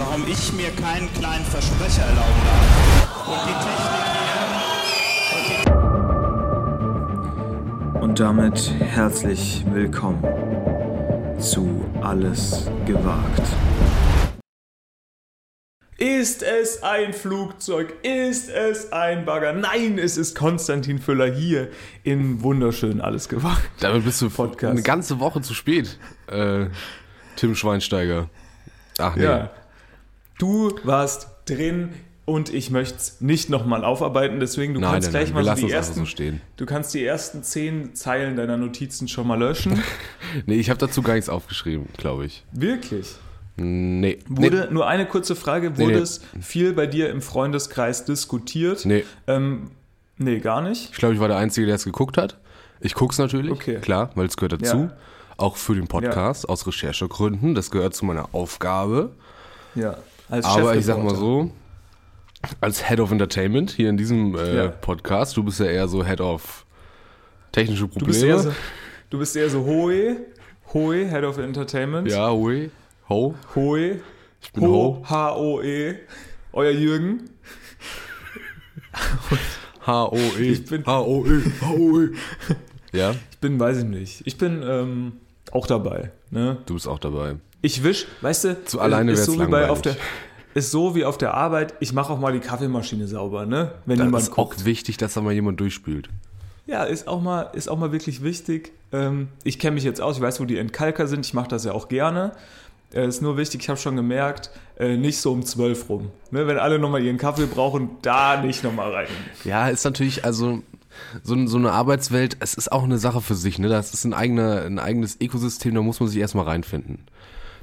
warum ich mir keinen kleinen Versprecher erlauben darf. Und die Technik hier. Und damit herzlich willkommen zu Alles gewagt. Ist es ein Flugzeug? Ist es ein Bagger? Nein, es ist Konstantin Füller hier in wunderschön alles gewagt. Damit bist du Podcast. eine ganze Woche zu spät, äh, Tim Schweinsteiger. Ach nee. Ja. Du warst drin und ich möchte es nicht nochmal aufarbeiten, deswegen du Nein, kannst nein, gleich nein, mal so die es ersten so stehen. Du kannst die ersten zehn Zeilen deiner Notizen schon mal löschen. Nee, ich habe dazu gar nichts aufgeschrieben, glaube ich. Wirklich? Nee. Wurde, nur eine kurze Frage, wurde nee. es viel bei dir im Freundeskreis diskutiert? Nee. Ähm, nee, gar nicht. Ich glaube, ich war der Einzige, der es geguckt hat. Ich guck's natürlich, Okay. klar, weil es gehört dazu. Ja. Auch für den Podcast, aus Recherchegründen. Das gehört zu meiner Aufgabe. Ja. Als Aber ich sag mal so, als Head of Entertainment hier in diesem äh, Ja. Podcast, du bist ja eher so Head of technische Du bist eher Probleme. so, du bist eher so Hohe, Hohe, Head of Entertainment. ja, hui, ho, Hohe, ich bin ho, H-O-E, euer Jürgen. H-O-E, Ich bin- H-O-E, H-O-E. Ja, Ich bin, weiß ich nicht, ich bin ähm, auch dabei. Ne? du bist auch dabei. Ich wisch, weißt du, Zu alleine ist so wie bei auf der ist so wie auf der Arbeit, ich mache auch mal die Kaffeemaschine sauber, ne? Wenn jemand ist guckt. auch wichtig, dass da mal jemand durchspült. Ja, ist auch mal, ist auch mal wirklich wichtig. Ähm, ich kenne mich jetzt aus, ich weiß, wo die Entkalker sind, ich mache das ja auch gerne. Äh, ist nur wichtig, ich habe schon gemerkt, äh, nicht so um 12 rum. Ne, wenn alle nochmal ihren Kaffee brauchen, da nicht nochmal rein. Ja, ist natürlich, also so, so eine Arbeitswelt, es ist auch eine Sache für sich, ne? Das ist ein, eigener, ein eigenes Ökosystem, da muss man sich erstmal reinfinden.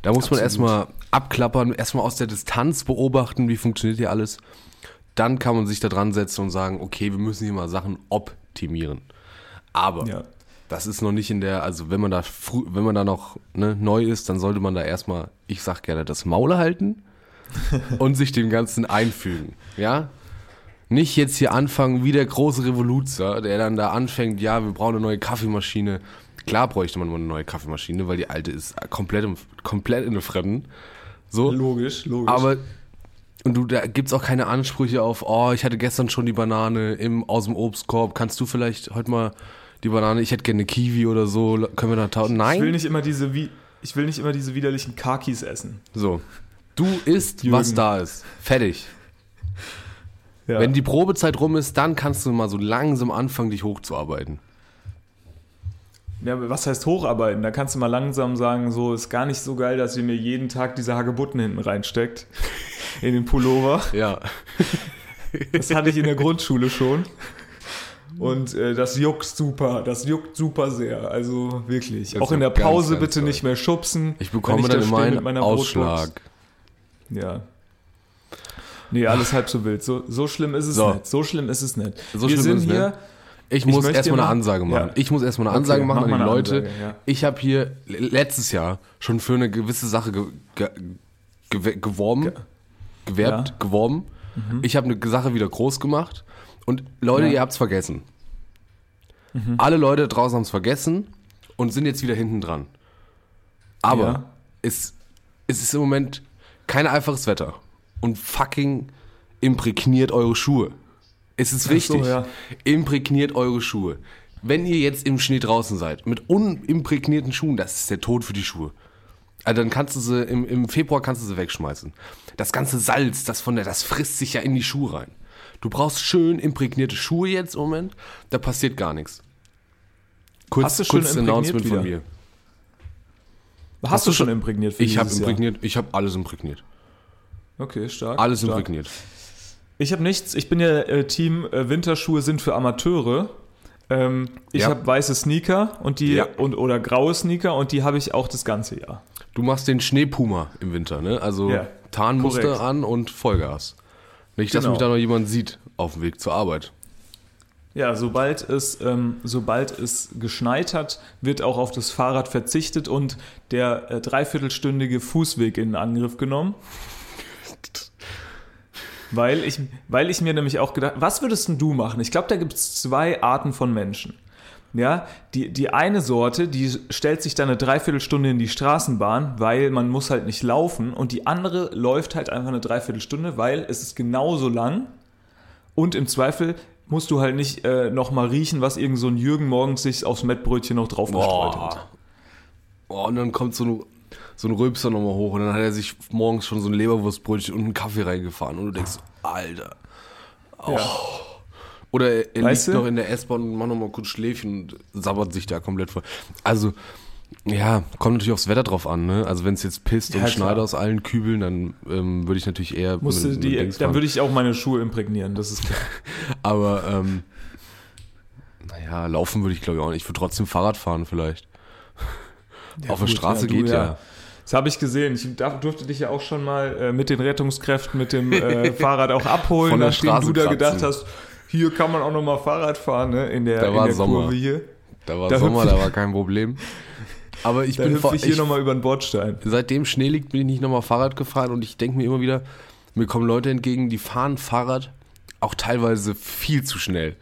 Da muss man erstmal abklappern, erstmal aus der Distanz beobachten, wie funktioniert hier alles. Dann kann man sich da dran setzen und sagen, okay, wir müssen hier mal Sachen optimieren. Aber Ja. das ist noch nicht in der, also wenn man da früh, wenn man da noch ne, neu ist, dann sollte man da erstmal, ich sag gerne, das Maul halten und sich dem Ganzen einfügen. Ja? Nicht jetzt hier anfangen wie der große Revoluzer, der dann da anfängt, ja, wir brauchen eine neue Kaffeemaschine. Klar bräuchte man mal eine neue Kaffeemaschine, weil die alte ist komplett, im, komplett in der Fremden. So. Logisch, logisch. Aber und du, da gibt's auch keine Ansprüche auf, oh, ich hatte gestern schon die Banane im, aus dem Obstkorb. Kannst du vielleicht heute mal die Banane, ich hätte gerne eine Kiwi oder so, können wir da tauschen? ich will Nein. nicht immer diese, wie, ich will nicht immer diese widerlichen Kakis essen. So. Du isst, was da ist. Fertig. Ja. Wenn die Probezeit rum ist, dann kannst du mal so langsam anfangen, dich hochzuarbeiten. Ja, was heißt hocharbeiten? Da kannst du mal langsam sagen, so ist gar nicht so geil, dass ihr mir jeden Tag diese Hagebutten hinten reinsteckt. In den Pullover. Ja. Das hatte ich in der Grundschule schon. Und äh, das juckt super. Das juckt super sehr. Also wirklich. Das Auch in der ganz, Pause ganz bitte doll. nicht mehr schubsen. Ich bekomme wenn dann da immer einen mit meiner Brotbox. Ausschlag. Ja. Nee, alles halb so wild. So, so schlimm ist es So. nicht. So schlimm ist es nicht. So Wir sind hier. nicht. Ich muss möchte erstmal eine Ansage machen. Ja. Ich muss erstmal eine Ansage Okay, machen mach an die Leute. Ansage, ja. Ich habe hier letztes Jahr schon für eine gewisse Sache ge ge gew- geworben, gewerbt, Ja. Mhm. geworben. Ich habe eine Sache wieder groß gemacht. Und Leute. Mhm. ihr habt's vergessen. Alle Leute draußen haben's vergessen und sind jetzt wieder hinten dran. Aber es, es ist im Moment kein einfaches Wetter. Und fucking imprägniert eure Schuhe. Es ist Ach so, wichtig. ja. Imprägniert eure Schuhe. Wenn ihr jetzt im Schnee draußen seid, mit unimprägnierten Schuhen, das ist der Tod für die Schuhe. Also dann kannst du sie, im, im Februar kannst du sie wegschmeißen. Das ganze Salz, das von der, das frisst sich ja in die Schuhe rein. Du brauchst schön imprägnierte Schuhe jetzt im Moment, da passiert gar nichts. Kurz, Hast du schon kurzes imprägniert Announcement von wieder? mir. Hast, du schon imprägniert für Ich habe dieses Jahr? imprägniert, ich habe alles imprägniert. Okay, stark. Alles stark. imprägniert. Ich habe nichts. Ich bin ja äh, Team äh, Winterschuhe sind für Amateure. Ähm, ich Ja. habe weiße Sneaker und die Ja. und oder graue Sneaker und die habe ich auch das ganze Jahr. Du machst den Schneepuma im Winter, ne? Also Ja, Tarnmuster korrekt. an und Vollgas. Nicht, dass Genau. mich da noch jemand sieht auf dem Weg zur Arbeit. Ja, sobald es, ähm, sobald es geschneit hat, wird auch auf das Fahrrad verzichtet und der äh, dreiviertelstündige Fußweg in Angriff genommen. Weil ich, weil ich mir nämlich auch gedacht, was würdest denn du machen? Ich glaube, da gibt es zwei Arten von Menschen. Ja, die, die eine Sorte, die stellt sich dann eine Dreiviertelstunde in die Straßenbahn, weil man muss halt nicht laufen. Und die andere läuft halt einfach eine Dreiviertelstunde, weil es ist genauso lang. Und im Zweifel musst du halt nicht äh, nochmal riechen, was irgend so ein Jürgen morgens sich aufs Mettbrötchen noch drauf gestreut hat. Boah, und dann kommt so ein, so ein Rülpser nochmal hoch und dann hat er sich morgens schon so ein Leberwurstbrötchen und einen Kaffee reingefahren und du denkst, Alter. Oh. Oder er, er liegt du? noch in der S-Bahn und macht nochmal kurz Schläfchen und sabbert sich da komplett voll. Also, ja, kommt natürlich aufs Wetter drauf an, ne? Also wenn es jetzt pisst Ja, und schneit aus allen Kübeln, dann ähm, würde ich natürlich eher Musste mit- mit die, dann würde ich auch meine Schuhe imprägnieren, das ist klar. Aber, ähm, naja, laufen würde ich glaube ich auch nicht. Ich würde trotzdem Fahrrad fahren vielleicht. Auf der gut, Straße du, geht ja. Das habe ich gesehen. Ich durfte dich ja auch schon mal äh, mit den Rettungskräften mit dem äh, Fahrrad auch abholen, Von der nachdem Straße du da kratzen. gedacht hast, hier kann man auch noch mal Fahrrad fahren, ne? In der, Da war in der Sommer. Kurve hier. Da war Da Sommer, da war kein Problem. Aber ich Da bin ich hier ich, noch mal über den Bordstein. seitdem Schnee liegt, bin ich nicht nochmal Fahrrad gefahren und ich denke mir immer wieder, mir kommen Leute entgegen, die fahren Fahrrad auch teilweise viel zu schnell.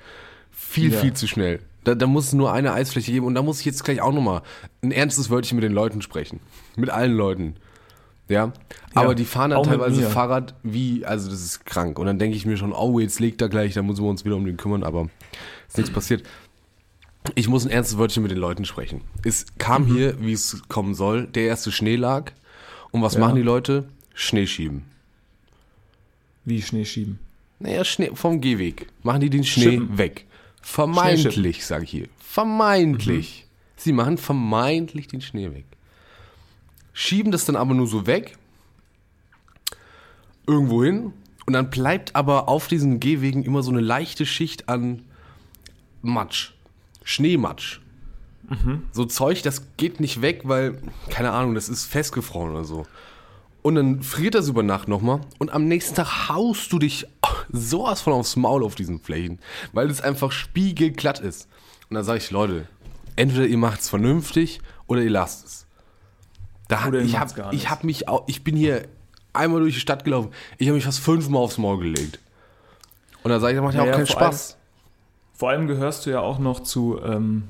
Viel, Ja. viel zu schnell. Da, da muss es nur eine Eisfläche geben und da muss ich jetzt gleich auch nochmal ein ernstes Wörtchen mit den Leuten sprechen. Mit allen Leuten. Ja. Aber die fahren dann teilweise. Fahrrad wie, also das ist krank. Und dann denke ich mir schon, oh, jetzt legt er gleich, da müssen wir uns wieder um den kümmern, aber ist nichts passiert. Ich muss ein ernstes Wörtchen mit den Leuten sprechen. Es kam Mhm. hier, wie es kommen soll, der erste Schnee lag. Und was Ja. machen die Leute? Schnee schieben. Wie Schnee schieben. Naja, Schnee vom Gehweg. Machen die den Schnee Schippen. weg. Vermeintlich, sage ich hier. Vermeintlich. Sie machen vermeintlich den Schnee weg. Schieben das dann aber nur so weg. Irgendwo hin. Und dann bleibt aber auf diesen Gehwegen immer so eine leichte Schicht an Matsch. Schneematsch. So Zeug, das geht nicht weg, weil, keine Ahnung, das ist festgefroren oder so. Und dann friert das über Nacht nochmal und am nächsten Tag haust du dich sowas von aufs Maul auf diesen Flächen, weil es einfach spiegelglatt ist. Und dann sage ich, Leute, entweder ihr macht es vernünftig oder ihr lasst es. Da, Oder ich habe ich hab mich auch, ich bin hier einmal durch die Stadt gelaufen, ich habe mich fast fünfmal aufs Maul gelegt. Und dann sage ich, das macht ja auch keinen Spaß. Vor allem gehörst du ja auch noch zu ähm,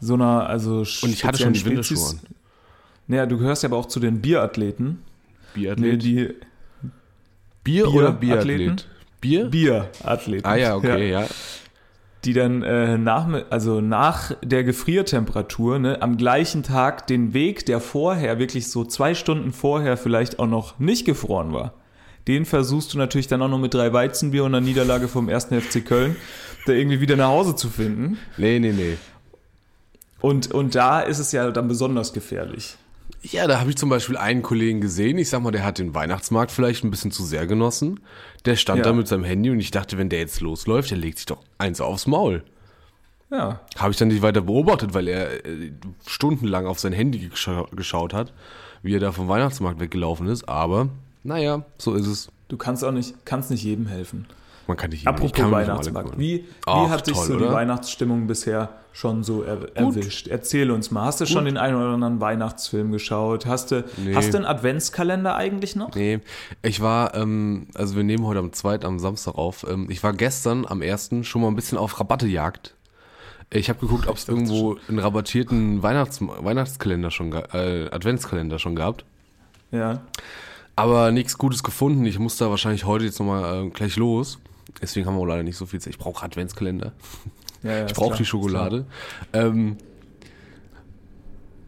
so einer, also Und ich hatte schon die Winterschuhe. Naja, du gehörst ja aber auch zu den Bierathleten. Biathlet. Nee, die Bier, Bier- oder Athleten? Bier? Bierathleten. Ah ja, okay, ja. die dann äh, nach, also nach der Gefriertemperatur ne, am gleichen Tag den Weg, der vorher, wirklich so zwei Stunden vorher vielleicht auch noch nicht gefroren war, den versuchst du natürlich dann auch noch mit drei Weizenbier und einer Niederlage vom 1. FC Köln, da irgendwie wieder nach Hause zu finden. Nee, nee, nee. Und, und da ist es ja dann besonders gefährlich. Ja, da habe ich zum Beispiel einen Kollegen gesehen, ich sag mal, der hat den Weihnachtsmarkt vielleicht ein bisschen zu sehr genossen. Der stand Ja. da mit seinem Handy und ich dachte, wenn der jetzt losläuft, der legt sich doch eins aufs Maul. Ja, Habe ich dann nicht weiter beobachtet, weil er äh, stundenlang auf sein Handy gescha geschaut hat, wie er da vom Weihnachtsmarkt weggelaufen ist. Aber, naja, so ist es. du kannst auch nicht, kannst nicht jedem helfen. Man kann nicht Apropos kann mich um alle Weihnachtsmarkt. Wie, wie Ach, hat dich toll, so die oder? Weihnachtsstimmung bisher schon so er, erwischt? Erzähl uns mal. Hast du schon den einen oder anderen Weihnachtsfilm geschaut? Hast du, Nee. hast du einen Adventskalender eigentlich noch? Nee, ich war, ähm, also wir nehmen heute am 2. am Samstag auf. Ähm, ich war gestern am 1. schon mal ein bisschen auf Rabattejagd. Ich habe geguckt, ob es irgendwo einen rabattierten Weihnachts Weihnachtskalender schon, äh, Adventskalender schon gab. Ja. Aber nichts Gutes gefunden. Ich muss da wahrscheinlich heute jetzt nochmal äh, gleich los. Deswegen haben wir auch leider nicht so viel Zeit. Ich brauche Adventskalender. Ja, ja Ich brauche die Schokolade. Ähm,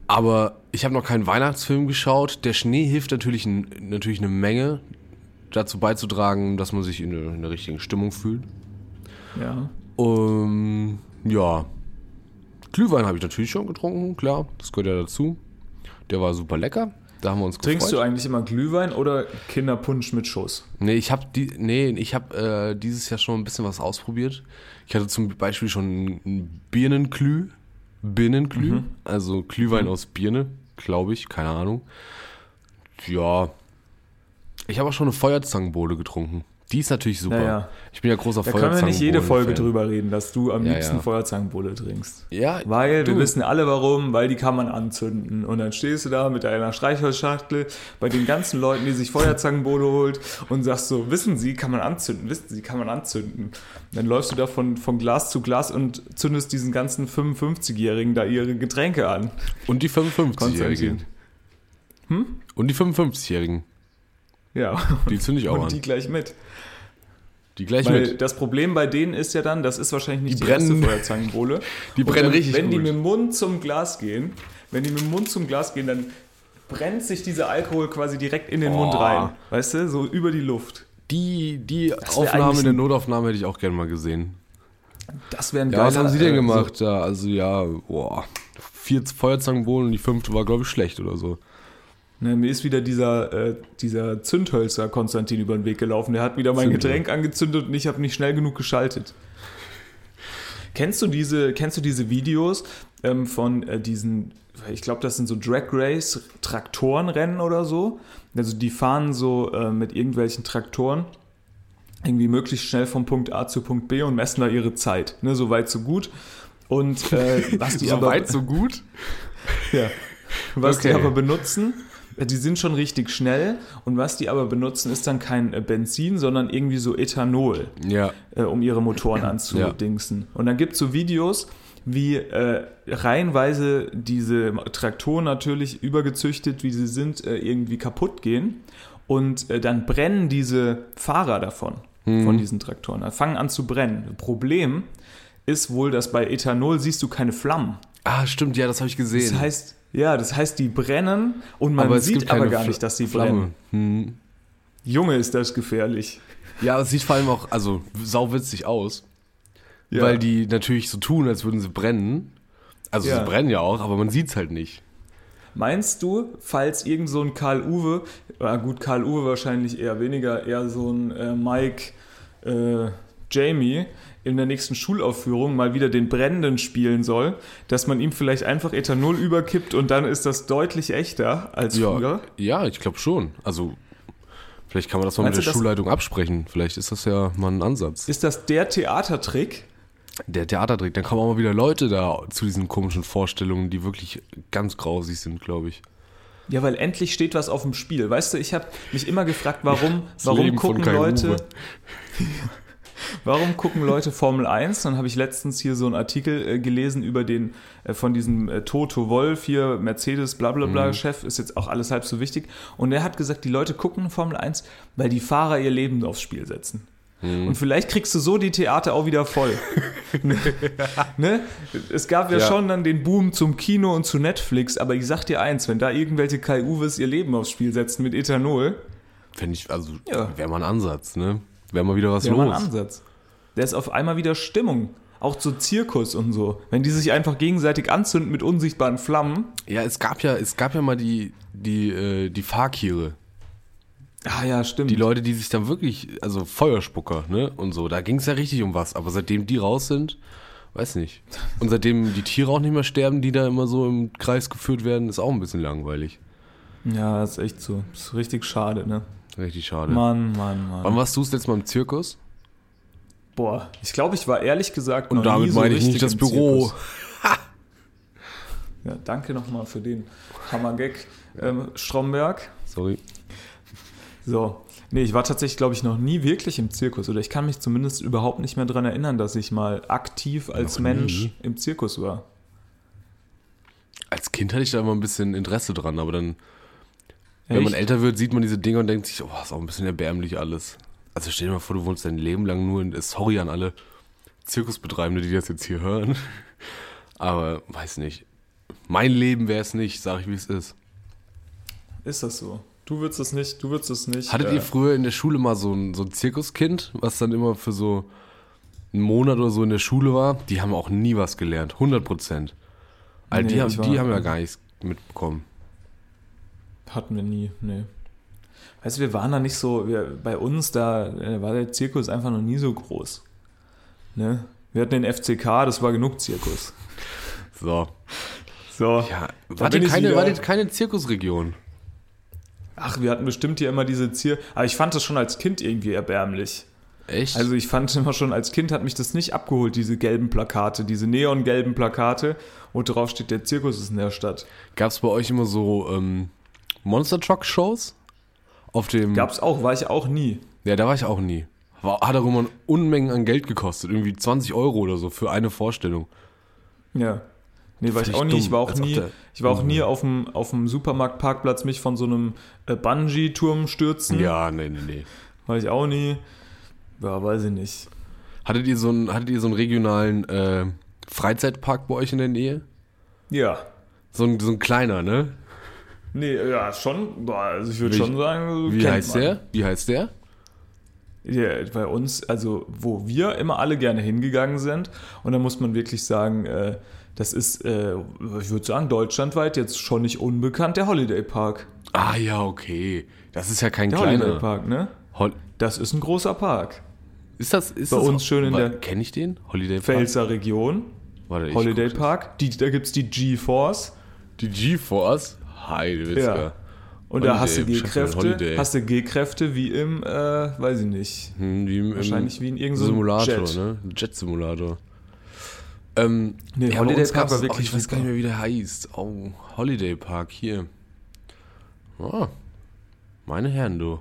aber ich habe noch keinen Weihnachtsfilm geschaut. Der Schnee hilft natürlich, natürlich eine Menge dazu beizutragen, dass man sich in der, in der richtigen Stimmung fühlt. klar. Ähm, ja. Glühwein habe ich natürlich schon getrunken, klar. Das gehört ja dazu. Der war super lecker. Da haben wir uns Trinkst du gefreut. eigentlich immer Glühwein oder Kinderpunsch mit Schuss? Nee, ich habe die, nee, ich habe äh, dieses Jahr schon ein bisschen was ausprobiert. Ich hatte zum Beispiel schon ein Birnenglüh, Birnenglüh, also Glühwein aus Birne, glaube ich, keine Ahnung. Ja, ich habe auch schon eine Feuerzangenbowle getrunken. Die ist natürlich super. Ja, ja. Ich bin ja großer Da können wir nicht jede Folge Feuerzangenbowlen-Fan. drüber reden, dass du am Ja, liebsten. Feuerzangenbowle trinkst. Ja, Weil wir du. wissen alle warum, weil die kann man anzünden. Und dann stehst du da mit deiner Streichholzschachtel bei den ganzen Leuten, die sich Feuerzangenbowle holt und sagst so, wissen Sie, kann man anzünden, wissen Sie, kann man anzünden. Dann läufst du da von, von Glas zu Glas und zündest diesen ganzen 55-Jährigen da ihre Getränke an. Und die 55-Jährigen. Konstantin. Und die 55-Jährigen. Ja. Die zünde ich auch und an. die gleich mit. Die gleich Weil mit. das Problem bei denen ist ja dann, das ist wahrscheinlich nicht Die die, erste brennen- Feuerzangenbowle. Die brennen dann, richtig Wenn die gut. mit dem Mund zum Glas gehen, wenn die mit dem Mund zum Glas gehen, dann brennt sich dieser Alkohol quasi direkt in den Mund Oh. rein. Weißt du, so über die Luft. Die, die Aufnahme eigentlich in der ein- Notaufnahme hätte ich auch gerne mal gesehen. Das wäre ein Ja, was haben sie denn äh, gemacht? Ja, also ja, boah. Vier Feuerzangenbowlen und die fünfte war, glaube ich, schlecht oder so. Ne, mir ist wieder dieser, äh, dieser Zündhölzer Konstantin über den Weg gelaufen. Der hat wieder mein Zündhölzer. Getränk angezündet und ich habe nicht schnell genug geschaltet. Kennst du diese, kennst du diese Videos ähm, von äh, diesen, ich glaube, das sind so Drag Race Traktorenrennen oder so? Also die fahren so äh, mit irgendwelchen Traktoren irgendwie möglichst schnell vom Punkt A zu Punkt B und messen da ihre Zeit. Ne, so weit, so gut. Und äh, was die so aber, weit, so gut? ja. Was die Okay. aber benutzen, die sind schon richtig schnell und was die aber benutzen, ist dann kein äh, Benzin, sondern irgendwie so Ethanol Ja. äh, um ihre Motoren anzudingsen. Und dann gibt es so Videos, wie äh, reihenweise diese Traktoren natürlich übergezüchtet, wie sie sind, äh, irgendwie kaputt gehen. Und äh, dann brennen diese Fahrer davon, von diesen Traktoren, äh, fangen an zu brennen. Problem ist wohl, dass bei Ethanol siehst du keine Flammen. Ah, stimmt, ja, das habe ich gesehen. Das heißt, ja, das heißt, die brennen und man aber sieht aber gar Fl- nicht, dass sie Flamme. brennen. Hm. Junge, ist das gefährlich. Ja, es sieht vor allem auch, also sauwitzig aus. Ja. Weil die natürlich so tun, als würden sie brennen. Also Ja. sie brennen ja auch, aber man sieht es halt nicht. Meinst du, falls irgend so ein Karl Uwe, ah gut, Karl Uwe wahrscheinlich eher weniger, eher so ein äh, Mike äh, Jamie in der nächsten Schulaufführung mal wieder den Brennenden spielen soll, dass man ihm vielleicht einfach Ethanol überkippt und dann ist das deutlich echter als Ja, früher? ja ich glaube schon. Also vielleicht kann man das mal Meinst mit der Schulleitung absprechen. Vielleicht ist das ja mal ein Ansatz. Ist das der Theatertrick? Der Theatertrick, dann kommen auch mal wieder Leute da zu diesen komischen Vorstellungen, die wirklich ganz grausig sind, glaube ich. Ja, weil endlich steht was auf dem Spiel. Weißt du, ich habe mich immer gefragt, warum, warum Leben gucken Leute. Warum gucken Leute Formel 1? Dann habe ich letztens hier so einen Artikel äh, gelesen über den äh, von diesem äh, Toto Wolf hier, Mercedes, bla bla Mhm. bla Chef, ist jetzt auch alles halb so wichtig. Und er hat gesagt, die Leute gucken Formel 1, weil die Fahrer ihr Leben aufs Spiel setzen. Mhm. Und vielleicht kriegst du so die Theater auch wieder voll. ne? Es gab ja, Ja. schon dann den Boom zum Kino und zu Netflix, aber ich sag dir eins, wenn da irgendwelche Kai Uwes ihr Leben aufs Spiel setzen mit Ethanol, Fände ich, also Ja. wäre mal ein Ansatz, ne? Wäre mal wieder was wäre mal los. ein Ansatz. Da ist auf einmal wieder Stimmung. Auch so Zirkus und so. Wenn die sich einfach gegenseitig anzünden mit unsichtbaren Flammen. Ja, es gab ja, es gab ja mal die, die, äh, die Fakire. Ah ja, stimmt. Die Leute, die sich dann wirklich, also Feuerspucker, ne? Und so, da ging es ja richtig um was. Aber seitdem die raus sind, weiß nicht. Und seitdem die Tiere auch nicht mehr sterben, die da immer so im Kreis geführt werden, ist auch ein bisschen langweilig. Ja, das ist echt so. Das ist richtig schade, ne? Richtig schade. Mann, Mann, Mann. Wann warst du das letzte Mal im Zirkus? Boah, ich glaube, ich war ehrlich gesagt Und noch damit nie so meine ich nicht das Büro. Ja, danke nochmal für den Hammergag, ähm, Stromberg. Sorry. So. Nee, ich war tatsächlich, glaube ich, noch nie wirklich im Zirkus. Oder ich kann mich zumindest überhaupt nicht mehr daran erinnern, dass ich mal aktiv als Noch Mensch nie? im Zirkus war. Als Kind hatte ich da immer ein bisschen Interesse dran, aber dann, wenn man Echt? älter wird, sieht man diese Dinge und denkt sich, oh, ist auch ein bisschen erbärmlich alles. Also stell dir mal vor, du wohnst dein Leben lang nur in, sorry an alle Zirkusbetreibende, die das jetzt hier hören. Aber weiß nicht. Mein Leben wäre es nicht, sag ich wie es ist. Ist das so? Du würdest es nicht, du würdest es nicht. Hattet äh, ihr früher in der Schule mal so ein, so ein Zirkuskind, was dann immer für so einen Monat oder so in der Schule war? Die haben auch nie was gelernt, 100 Prozent. Also Nee, die, haben, die haben ja gar nichts mitbekommen. Hatten wir nie, nee. Weißt du, wir waren da nicht so, wir, bei uns da äh, war der Zirkus einfach noch nie so groß. Ne? Wir hatten den FCK, das war genug Zirkus. So. So. Ja, Da war bin die ich keine, war keine Zirkusregion? Ach, wir hatten bestimmt hier immer diese Zier. Aber ich fand das schon als Kind irgendwie erbärmlich. Echt? Also ich fand immer schon als Kind hat mich das nicht abgeholt, diese gelben Plakate, diese neongelben Plakate, wo drauf steht, der Zirkus ist in der Stadt. Gab es bei euch immer so ähm, Monster Truck Shows? Auf dem. Gab's auch, war ich auch nie. Ja, da war ich auch nie. War, hat auch immer Unmengen an Geld gekostet. Irgendwie 20 Euro oder so für eine Vorstellung. Ja. Nee, war ich auch nie. Ich war auch nie, ich war auch nie auf dem, auf dem Supermarktparkplatz mich von so einem äh, Bungee-Turm stürzen. Ja, nee, nee, nee. War ich auch nie. Ja, weiß ich nicht. Hattet ihr so einen, hattet ihr so einen regionalen äh, Freizeitpark bei euch in der Nähe? Ja. So ein, so ein kleiner, ne? Nee, ja, schon. Also ich würde schon sagen, Wie heißt man. der? Wie heißt der? Ja, bei uns, also wo wir immer alle gerne hingegangen sind. Und da muss man wirklich sagen, äh, das ist, äh, ich würde sagen, deutschlandweit jetzt schon nicht unbekannt, der Holiday Park. Ah ja, okay. Das ist ja kein Der Holiday kleiner. Park, ne? Hol Das ist ein großer Park. ist das ist Bei das uns schön in der- Kenne ich den? Holiday Park? Pfälzer Region, Warte, ich Holiday. Park. Die, da gibt es die G-Force. Die G-Force? Heidewitzka. Ja. Und da hast du Holiday, G-Kräfte, Holiday. hast du G-Kräfte wie im, äh, weiß ich nicht. Hm, wie im, Wahrscheinlich wie in irgendeinem Simulator, Jet. ne? Jet-Simulator. Ähm, Nee, ja, Holiday Park war wirklich oh, ich weiß gar nicht mehr, wie der heißt. Oh, Holiday Park, hier. Oh, meine Herren, du.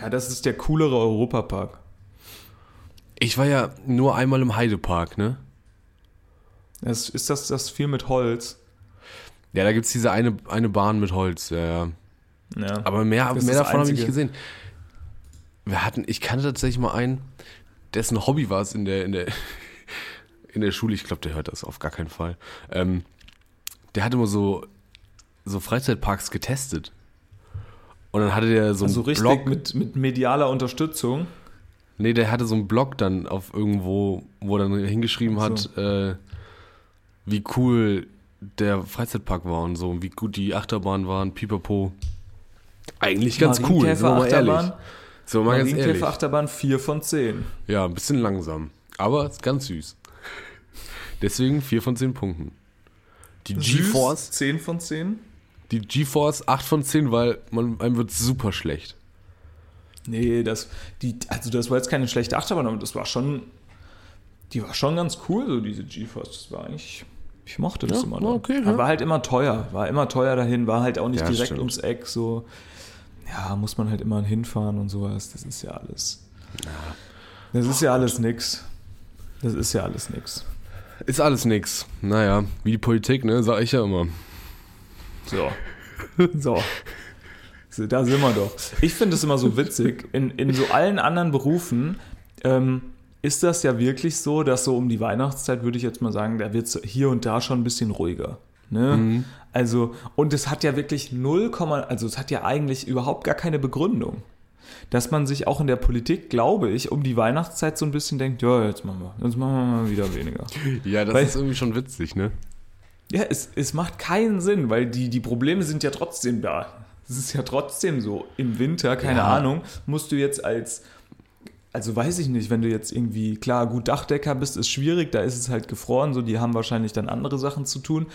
Ja, das ist der coolere Europapark. Ich war ja nur einmal im Heidepark, ne? Das, ist das das viel mit Holz? Ja, da gibt's diese eine, eine Bahn mit Holz, ja, ja. Ja. Aber mehr, mehr davon habe ich nicht gesehen. Wir hatten, ich kannte tatsächlich mal einen, dessen Hobby war es in der, in der, in der Schule, ich glaube, der hört das auf gar keinen Fall. Ähm, der hat immer so, so Freizeitparks getestet. Und dann hatte der so einen so Also richtig Blog. mit, mit medialer Unterstützung. Nee, der hatte so einen Blog dann auf irgendwo, wo er dann hingeschrieben hat, äh, wie cool der Freizeitpark war und so, und wie gut die Achterbahn waren, pipapo. Eigentlich ganz cool, sind wir mal ehrlich. Marienkäfer-Achterbahn, So, mal ganz ehrlich. Marienkäfer-Achterbahn 4 von 10. Ja, ein bisschen langsam. Aber ist ganz süß. Deswegen 4 von 10 Punkten. Die GeForce, 10 von 10? die GeForce 8 von 10, weil man, einem wird super schlecht. Nee, das, die, also das war jetzt keine schlechte Achterbahn, aber das war schon, die war schon ganz cool, so diese GeForce. Das war eigentlich, ich mochte das Ja, immer war noch. okay, ja. War halt immer teuer, war immer teuer dahin, war halt auch nicht Ja, direkt stimmt. ums Eck, so, ja, muss man halt immer hinfahren und sowas, das ist ja alles. Das ist ja alles nix. Das ist ja alles nix. Ist alles nix. Naja, wie die Politik, ne, sag ich ja immer. So. So. So, Da sind wir doch. Ich finde es immer so witzig. In, in so allen anderen Berufen ähm, ist das ja wirklich so, dass so um die Weihnachtszeit, würde ich jetzt mal sagen, da wird es hier und da schon ein bisschen ruhiger. Ne? Also, und es hat ja wirklich 0, also es hat ja eigentlich überhaupt gar keine Begründung. Dass man sich auch in der Politik, glaube ich, um die Weihnachtszeit so ein bisschen denkt, ja, jetzt machen wir, jetzt machen wir mal wieder weniger. Ja, das Weil- ist irgendwie schon witzig, ne? Ja, es, es macht keinen Sinn, weil die, die Probleme sind ja trotzdem da. Es ist ja trotzdem so. Im Winter, keine Ja. Ahnung, musst du jetzt als, also weiß ich nicht, wenn du jetzt irgendwie, klar, gut Dachdecker bist, ist schwierig, da ist es halt gefroren, so die haben wahrscheinlich dann andere Sachen zu tun.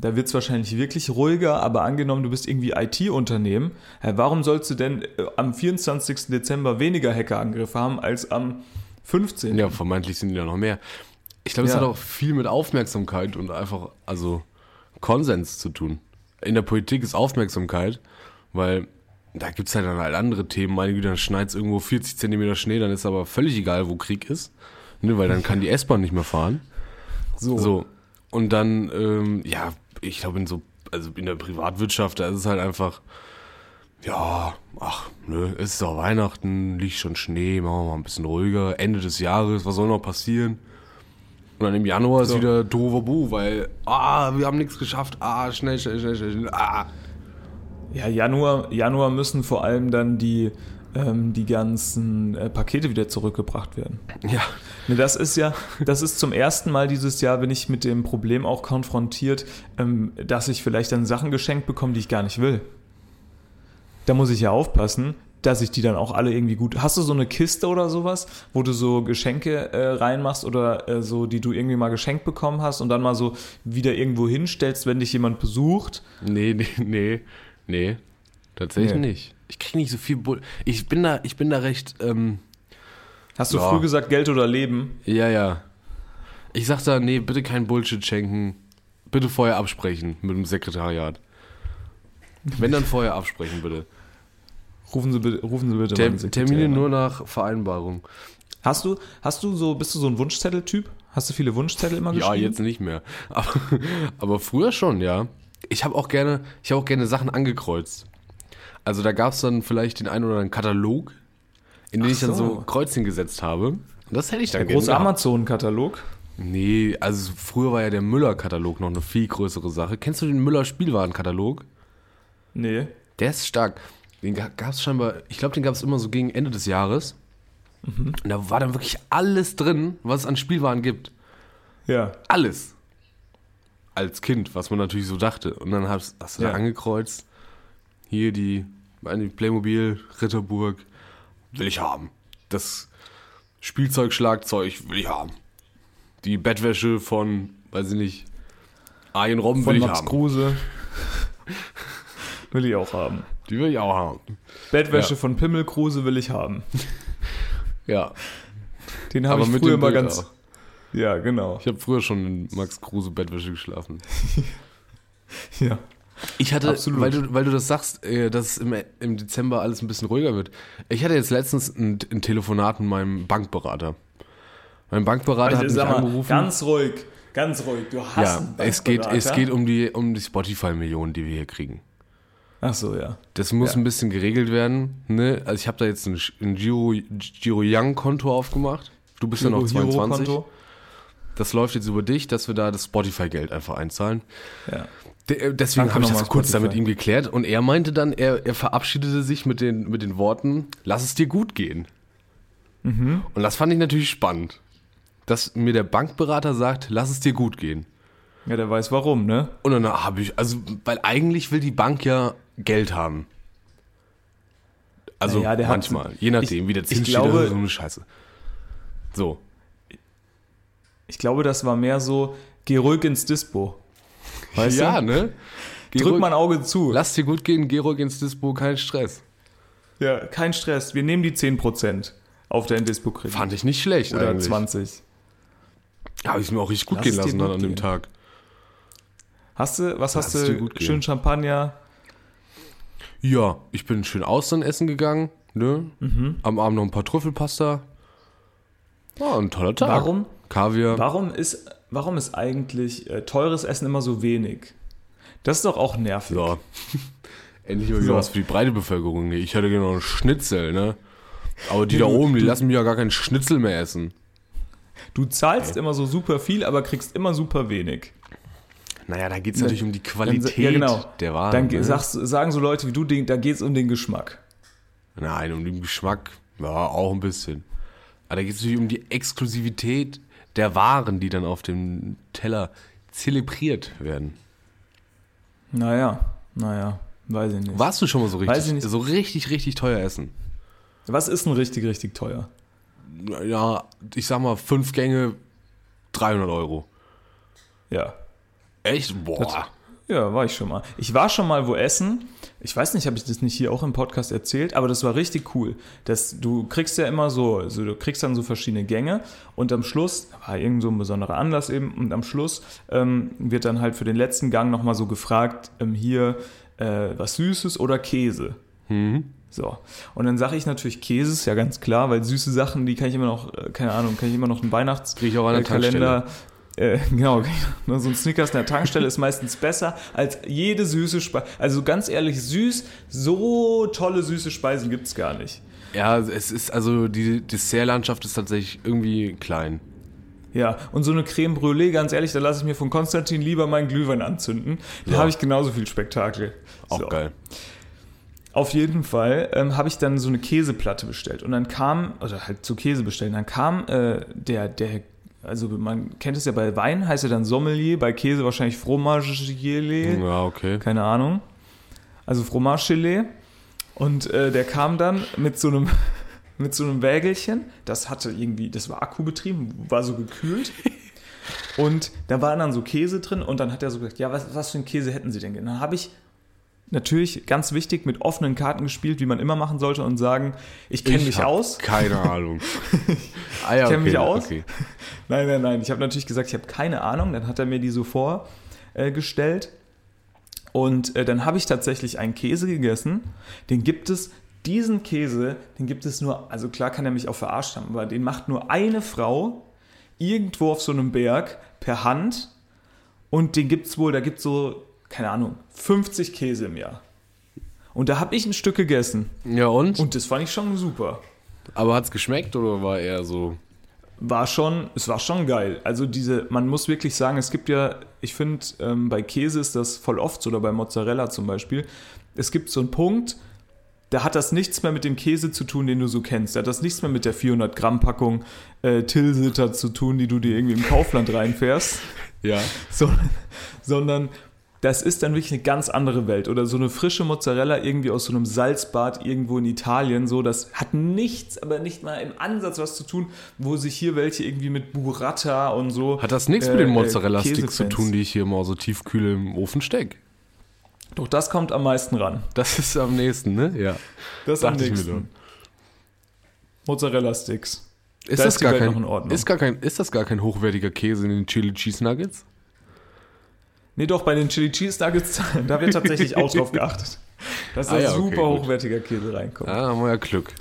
Da wird es wahrscheinlich wirklich ruhiger, aber angenommen, du bist irgendwie IT-Unternehmen, ja, warum sollst du denn äh, am 24. Dezember weniger Hackerangriffe haben als am 15.? Ja, vermeintlich sind die da noch mehr. Ich glaube, es Ja. hat auch viel mit Aufmerksamkeit und einfach, also Konsens zu tun. In der Politik ist Aufmerksamkeit, weil da gibt es halt dann halt andere Themen. Meine Güte, dann schneit es irgendwo 40 Zentimeter Schnee, dann ist aber völlig egal, wo Krieg ist. Ne, weil dann kann die S-Bahn nicht mehr fahren. So. So. Und dann, ähm, ja, ich glaube, in so, also in der Privatwirtschaft, da ist es halt einfach, ja, ach, nö, es ist auch Weihnachten, liegt schon Schnee, machen wir mal ein bisschen ruhiger. Ende des Jahres, was soll noch passieren? Und dann im Januar ist So. wieder doofer Bu, weil, ah, wir haben nichts geschafft, ah, schnell, schnell, schnell, schnell, schnell, ah. Ja, Januar, Januar müssen vor allem dann die, ähm, die ganzen äh, Pakete wieder zurückgebracht werden. Ja, Ne, das ist ja, das ist zum ersten Mal dieses Jahr, bin ich mit dem Problem auch konfrontiert, ähm, dass ich vielleicht dann Sachen geschenkt bekomme, die ich gar nicht will. Da muss ich ja aufpassen, dass ich die dann auch alle irgendwie gut. Hast du so eine Kiste oder sowas, wo du so Geschenke äh, reinmachst oder äh, so, die du irgendwie mal geschenkt bekommen hast und dann mal so wieder irgendwo hinstellst, wenn dich jemand besucht? nee, nee, nee, nee. Tatsächlich Nee. nicht. Ich kriege nicht so viel Bull. Ich bin da, ich bin da recht, ähm, Hast du Ja. früh gesagt, Geld oder Leben? ja, ja. Ich sag da, nee, bitte kein Bullshit schenken. Bitte vorher absprechen mit dem Sekretariat. Wenn dann vorher absprechen, bitte. Rufen Sie bitte, rufen Sie bitte Ter meinen Sekretär Termine nur nach Vereinbarung. Hast du, hast du so, bist du so ein Wunschzettel-Typ? Hast du viele Wunschzettel immer Ja, geschrieben? jetzt nicht mehr. Aber, aber früher schon, ja. Ich habe auch gerne, ich habe auch gerne Sachen angekreuzt. Also da gab es dann vielleicht den einen oder anderen Katalog, in den Ach ich dann so so. Kreuzchen gesetzt habe. Und das hätte ich dann Der gerne große gehabt. Amazon-Katalog. Nee, also früher war ja der Müller-Katalog noch eine viel größere Sache. Kennst du den Müller-Spielwarenkatalog? Nee. Der ist stark. Den gab es scheinbar, ich glaube, den gab es immer so gegen Ende des Jahres. Mhm. Und da war dann wirklich alles drin, was es an Spielwaren gibt. Ja. Alles. Als Kind, was man natürlich so dachte. Und dann hast, hast du Ja. da angekreuzt. Hier die, meine Playmobil, Ritterburg, will ich haben. Das Spielzeugschlagzeug will ich haben. Die Bettwäsche von, weiß ich nicht, Arjen Robben will Von ich Max haben. Kruse. will ich auch haben. Die will ich auch haben. Bettwäsche Ja. von Pimmel Kruse will ich haben. Ja, Den habe ich mit früher mal Bild ganz. auch. Ja, genau. Ich habe früher schon in Max Kruse Bettwäsche geschlafen. Ja. Ich hatte, Absolut. weil du, weil du das sagst, äh, dass im, im Dezember alles ein bisschen ruhiger wird. Ich hatte jetzt letztens ein, ein Telefonat mit meinem Bankberater. Mein Bankberater hat mich angerufen. ganz ruhig, ganz ruhig. Du hast ja, einen es geht, es geht um die, um die Spotify-Millionen, die wir hier kriegen. Ach so, ja. Das muss Ja. ein bisschen geregelt werden. Ne? Also ich habe da jetzt ein, ein Giro, Giro Young Konto aufgemacht. Du bist ja noch Giro- 22. Girokonto. Das läuft jetzt über dich, dass wir da das Spotify-Geld einfach einzahlen. Ja. De- äh, Deswegen habe ich das kurz da mit Spotify. ihm geklärt und er meinte dann, er, er verabschiedete sich mit den, mit den Worten, lass es dir gut gehen. Mhm. Und das fand ich natürlich spannend, dass mir der Bankberater sagt, lass es dir gut gehen. ja, der weiß warum, ne? Und dann habe ich, also, weil eigentlich will die Bank ja Geld haben. Also Naja, der hat- manchmal, je nachdem, wie der ich Zins glaube- steht, so eine Scheiße. So, Ich glaube, das war mehr so, geh ruhig ins Dispo. Weißt ja, du? ne? Geh Drück ruhig- mal ein Auge zu. Lass dir gut gehen, geh ruhig ins Dispo, kein Stress. Ja, kein Stress. Wir nehmen die 10% auf dein Dispo-Kredit. Fand ich nicht schlecht Oder eigentlich. 20. Habe ich mir auch richtig gut Lass gehen lassen dann an dem gehen. Tag. Hast du, was hast es dir du? Schön Champagner. Ja, ich bin schön Austern essen gegangen, ne? Mhm. Am Abend noch ein paar Trüffelpasta. War ein toller Tag. Warum? Kaviar. Warum ist, warum ist eigentlich äh, teures Essen immer so wenig? Das ist doch auch nervig. So. Endlich mal wieder So. was für die breite Bevölkerung. Ich hätte gerne noch einen Schnitzel, ne? Aber die Nee, da du- oben, die du- lassen mich ja gar keinen Schnitzel mehr essen. Du zahlst immer so super viel, aber kriegst immer super wenig. Naja, da geht es Ne, natürlich um die Qualität ja, genau. der Ware. Dann ne? sagst, sagen so Leute wie du, da geht es um den Geschmack. Nein, um den Geschmack, ja, auch ein bisschen. Aber da geht es natürlich um die Exklusivität der Waren, die dann auf dem Teller zelebriert werden. Naja, naja, weiß ich nicht. Warst du schon mal so richtig, so richtig, richtig teuer essen? Was ist denn richtig, richtig teuer? Ja, ich sag mal, fünf Gänge, 300 Euro. Ja. Echt? Boah. Ja, war ich schon mal. Ich war schon mal wo essen. Ich weiß nicht, habe ich das nicht hier auch im Podcast erzählt, aber das war richtig cool. Das, du kriegst ja immer so, also du kriegst dann so verschiedene Gänge und am Schluss, war irgend so ein besonderer Anlass eben, und am Schluss ähm, wird dann halt für den letzten Gang nochmal so gefragt, ähm, hier äh, was Süßes oder Käse. So. Und dann sage ich natürlich Käse, ist ja ganz klar, weil süße Sachen, die kann ich immer noch, äh, keine Ahnung, kann ich immer noch einen Weihnachts Äh, genau, so ein Snickers in der Tankstelle ist meistens besser als jede süße Speise. Also ganz ehrlich, süß, so tolle süße Speisen gibt's gar nicht. Ja, es ist, also die Dessertlandschaft ist tatsächlich irgendwie klein. Ja, und so eine Creme Brûlée, ganz ehrlich, da lasse ich mir von Konstantin lieber meinen Glühwein anzünden. Da Ja. habe ich genauso viel Spektakel. Auch So. geil. Auf jeden Fall ähm, habe ich dann so eine Käseplatte bestellt und dann kam, oder halt zu Käse bestellen, dann kam äh, der, der, also man kennt es ja bei Wein, heißt er dann Sommelier, bei Käse wahrscheinlich Fromagier, Ja, okay. keine Ahnung. Also Fromage-Gelee. Und äh, der kam dann mit so einem mit so einem Wägelchen. Das hatte irgendwie, das war akkubetrieben, war so gekühlt. Und da war dann so Käse drin und dann hat er so gesagt, ja, was, was für einen Käse hätten Sie denn? gerne? Dann habe ich natürlich ganz wichtig mit offenen Karten gespielt, wie man immer machen sollte und sagen, ich kenne mich aus. Keine Ahnung. ah, ja, Ich kenn mich okay, aus. Okay. Nein, nein, nein. Ich habe natürlich gesagt, ich habe keine Ahnung. Dann hat er mir die so vorgestellt. Und äh, dann habe ich tatsächlich einen Käse gegessen. Den gibt es, diesen Käse, den gibt es nur, also klar kann er mich auch verarscht haben, aber den macht nur eine Frau irgendwo auf so einem Berg per Hand. Und den gibt es wohl, da gibt es so, keine Ahnung, 50 Käse im Jahr. Und da habe ich ein Stück gegessen. Ja, und? Und das fand ich schon super. Aber hat's geschmeckt oder war eher so. war schon, es war schon geil. Also diese, man muss wirklich sagen, es gibt ja, ich finde, ähm, bei Käse ist das voll oft so, oder bei Mozzarella zum Beispiel, es gibt so einen Punkt, da hat das nichts mehr mit dem Käse zu tun, den du so kennst. Da hat das nichts mehr mit der 400 Gramm Packung äh, Tilsiter zu tun, die du dir irgendwie im Kaufland reinfährst, Ja. so, sondern das ist dann wirklich eine ganz andere Welt. Oder so eine frische Mozzarella irgendwie aus so einem Salzbad irgendwo in Italien. So, das hat nichts, aber nicht mal im Ansatz was zu tun, wo sich hier welche irgendwie mit Burrata und so. Hat das nichts äh, mit den äh, Mozzarella-Sticks zu tun, die ich hier immer so tiefkühl im Ofen steck? Doch das kommt am meisten ran. Das ist am nächsten, ne? Ja. Das am Dachte mir nächsten. Mozzarella-Sticks. Ist Da das, ist gar kein. Ist, gar kein, ist das gar kein hochwertiger Käse in den Chili Cheese Nuggets? Nee, doch, bei den Chili Cheese Nuggets, da wird tatsächlich auch drauf geachtet. Dass da Ah ja, okay, super gut. hochwertiger Käse reinkommt. Ja, haben wir ja Glück.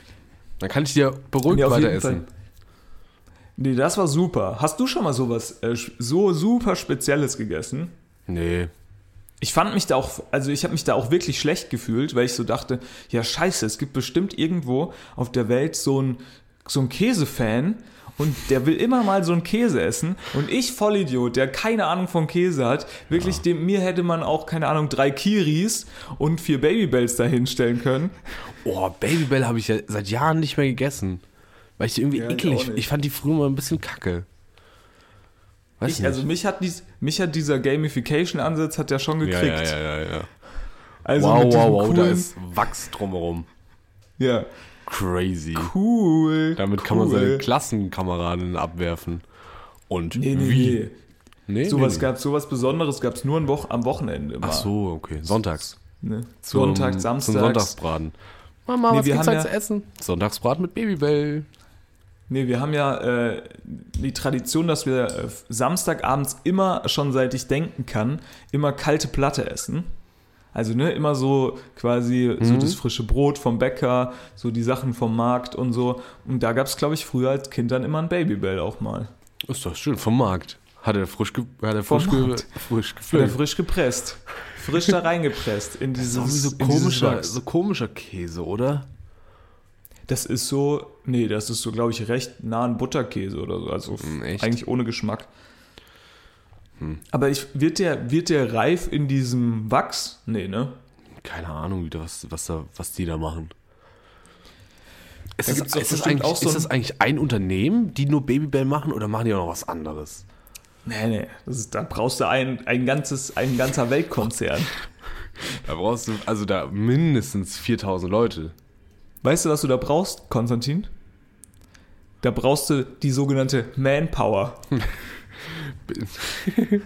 Dann kann ich dir beruhigt Nee, weiter essen. Fall. Nee, das war super. Hast du schon mal sowas äh, so super Spezielles gegessen? Nee. Ich fand mich da auch, also ich habe mich da auch wirklich schlecht gefühlt, weil ich so dachte, ja scheiße, es gibt bestimmt irgendwo auf der Welt so ein so ein Käsefan und der will immer mal so einen Käse essen und ich Vollidiot, der keine Ahnung von Käse hat, wirklich dem mir hätte man auch keine Ahnung drei Kiris und vier Babybells da hinstellen können. Oh, Babybell habe ich ja seit Jahren nicht mehr gegessen. Weil ich die irgendwie Ja, ich eklig. Ich, nicht. fand die früher mal ein bisschen kacke. Ich, also mich hat, dies, mich hat dieser Gamification-Ansatz hat ja schon ja, gekriegt. ja, ja, ja, ja. Also wow, wow, wow, da coolen, ist Wachs drumherum. ja, Crazy. cool. Damit cool. kann man seine Klassenkameradinnen abwerfen. Und Nee, nee, wie? nee. Nee, Sowas nee, nee. gab sowas Besonderes gab es nur ein Woch am Wochenende immer. Ach so, okay. Sonntags. Ne? Zum- Sonntag, Zum Samstag. Sonntagsbraten. Mama, Nee, was gibt's heute ja- zu essen? Sonntagsbraten mit Babybell. Nee, wir haben ja äh, die Tradition, dass wir äh, Samstagabends immer, schon seit ich denken kann, immer kalte Platte essen. Also ne, immer so quasi so Mhm. das frische Brot vom Bäcker, so die Sachen vom Markt und so. Und da gab es, glaube ich, früher als Kind dann immer ein Babybell auch mal. Ist doch schön, vom Markt. Hat er frisch, ge hat er frisch, ge frisch Oder gefüllt. frisch gepresst. Frisch da reingepresst in Das ist dieses, so komischer, so komischer Käse, oder? Das ist so, nee, das ist so, glaube ich, recht nah an Butterkäse oder so. Also Hm, echt? eigentlich ohne Geschmack. Hm. Aber ich, wird, der, wird der reif in diesem Wachs? Nee, ne? Keine Ahnung, wie das, was, da, was die da machen. Ist, Da das, ist, das eigentlich, auch so ist das ein- eigentlich ein Unternehmen, die nur Babybell machen oder machen die auch noch was anderes? Nee, nee. Ist, da brauchst du ein, ein, ganzes, ein ganzer Weltkonzern. Da brauchst du, also da mindestens 4000 Leute. weißt du, was du da brauchst, Konstantin? Da brauchst du die sogenannte Manpower.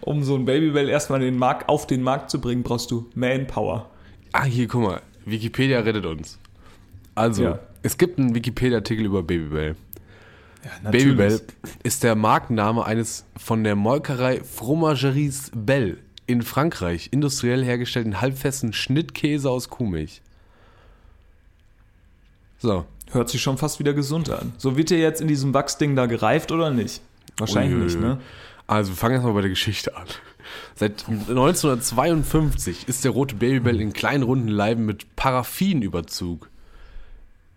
um so ein Babybell erstmal den Markt, auf den Markt zu bringen, brauchst du Manpower. Ah, hier, guck mal. Wikipedia rettet uns. Also, Ja. es gibt einen Wikipedia-Artikel über Babybell. Ja, Babybell ist der Markenname eines von der Molkerei Fromageries Bell in Frankreich industriell hergestellten halbfesten Schnittkäse aus Kuhmilch. So. Hört sich schon fast wieder gesund an. So wird der jetzt in diesem Wachsding da gereift oder nicht? Wahrscheinlich Uiuiui. nicht, ne? Also, wir fangen erstmal bei der Geschichte an. Seit 1952 ist der rote Babybell in kleinen runden Leiben mit Paraffinüberzug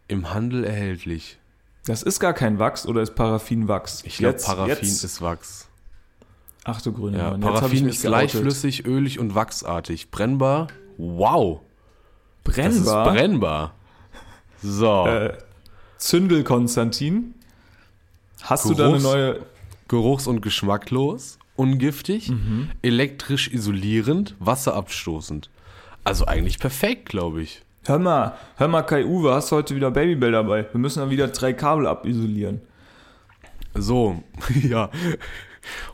im Handel erhältlich. Das ist gar kein Wachs oder ist Paraffin Wachs? Ich glaube, Paraffin jetzt, ist Wachs. Ach du grüne Ja, Mann, Paraffin ist geoutet. leicht flüssig, ölig und wachsartig. Brennbar. Wow. Das Brennbar. ist brennbar. So. äh, Zündel Konstantin. Hast du da eine Geruchs- neue. Geruchs- und geschmacklos, ungiftig, Mhm. elektrisch isolierend, wasserabstoßend. Also eigentlich perfekt, glaube ich. Hör mal, hör mal, Kai Uwe, hast heute wieder Babybell dabei. Wir müssen dann wieder drei Kabel abisolieren. So, ja.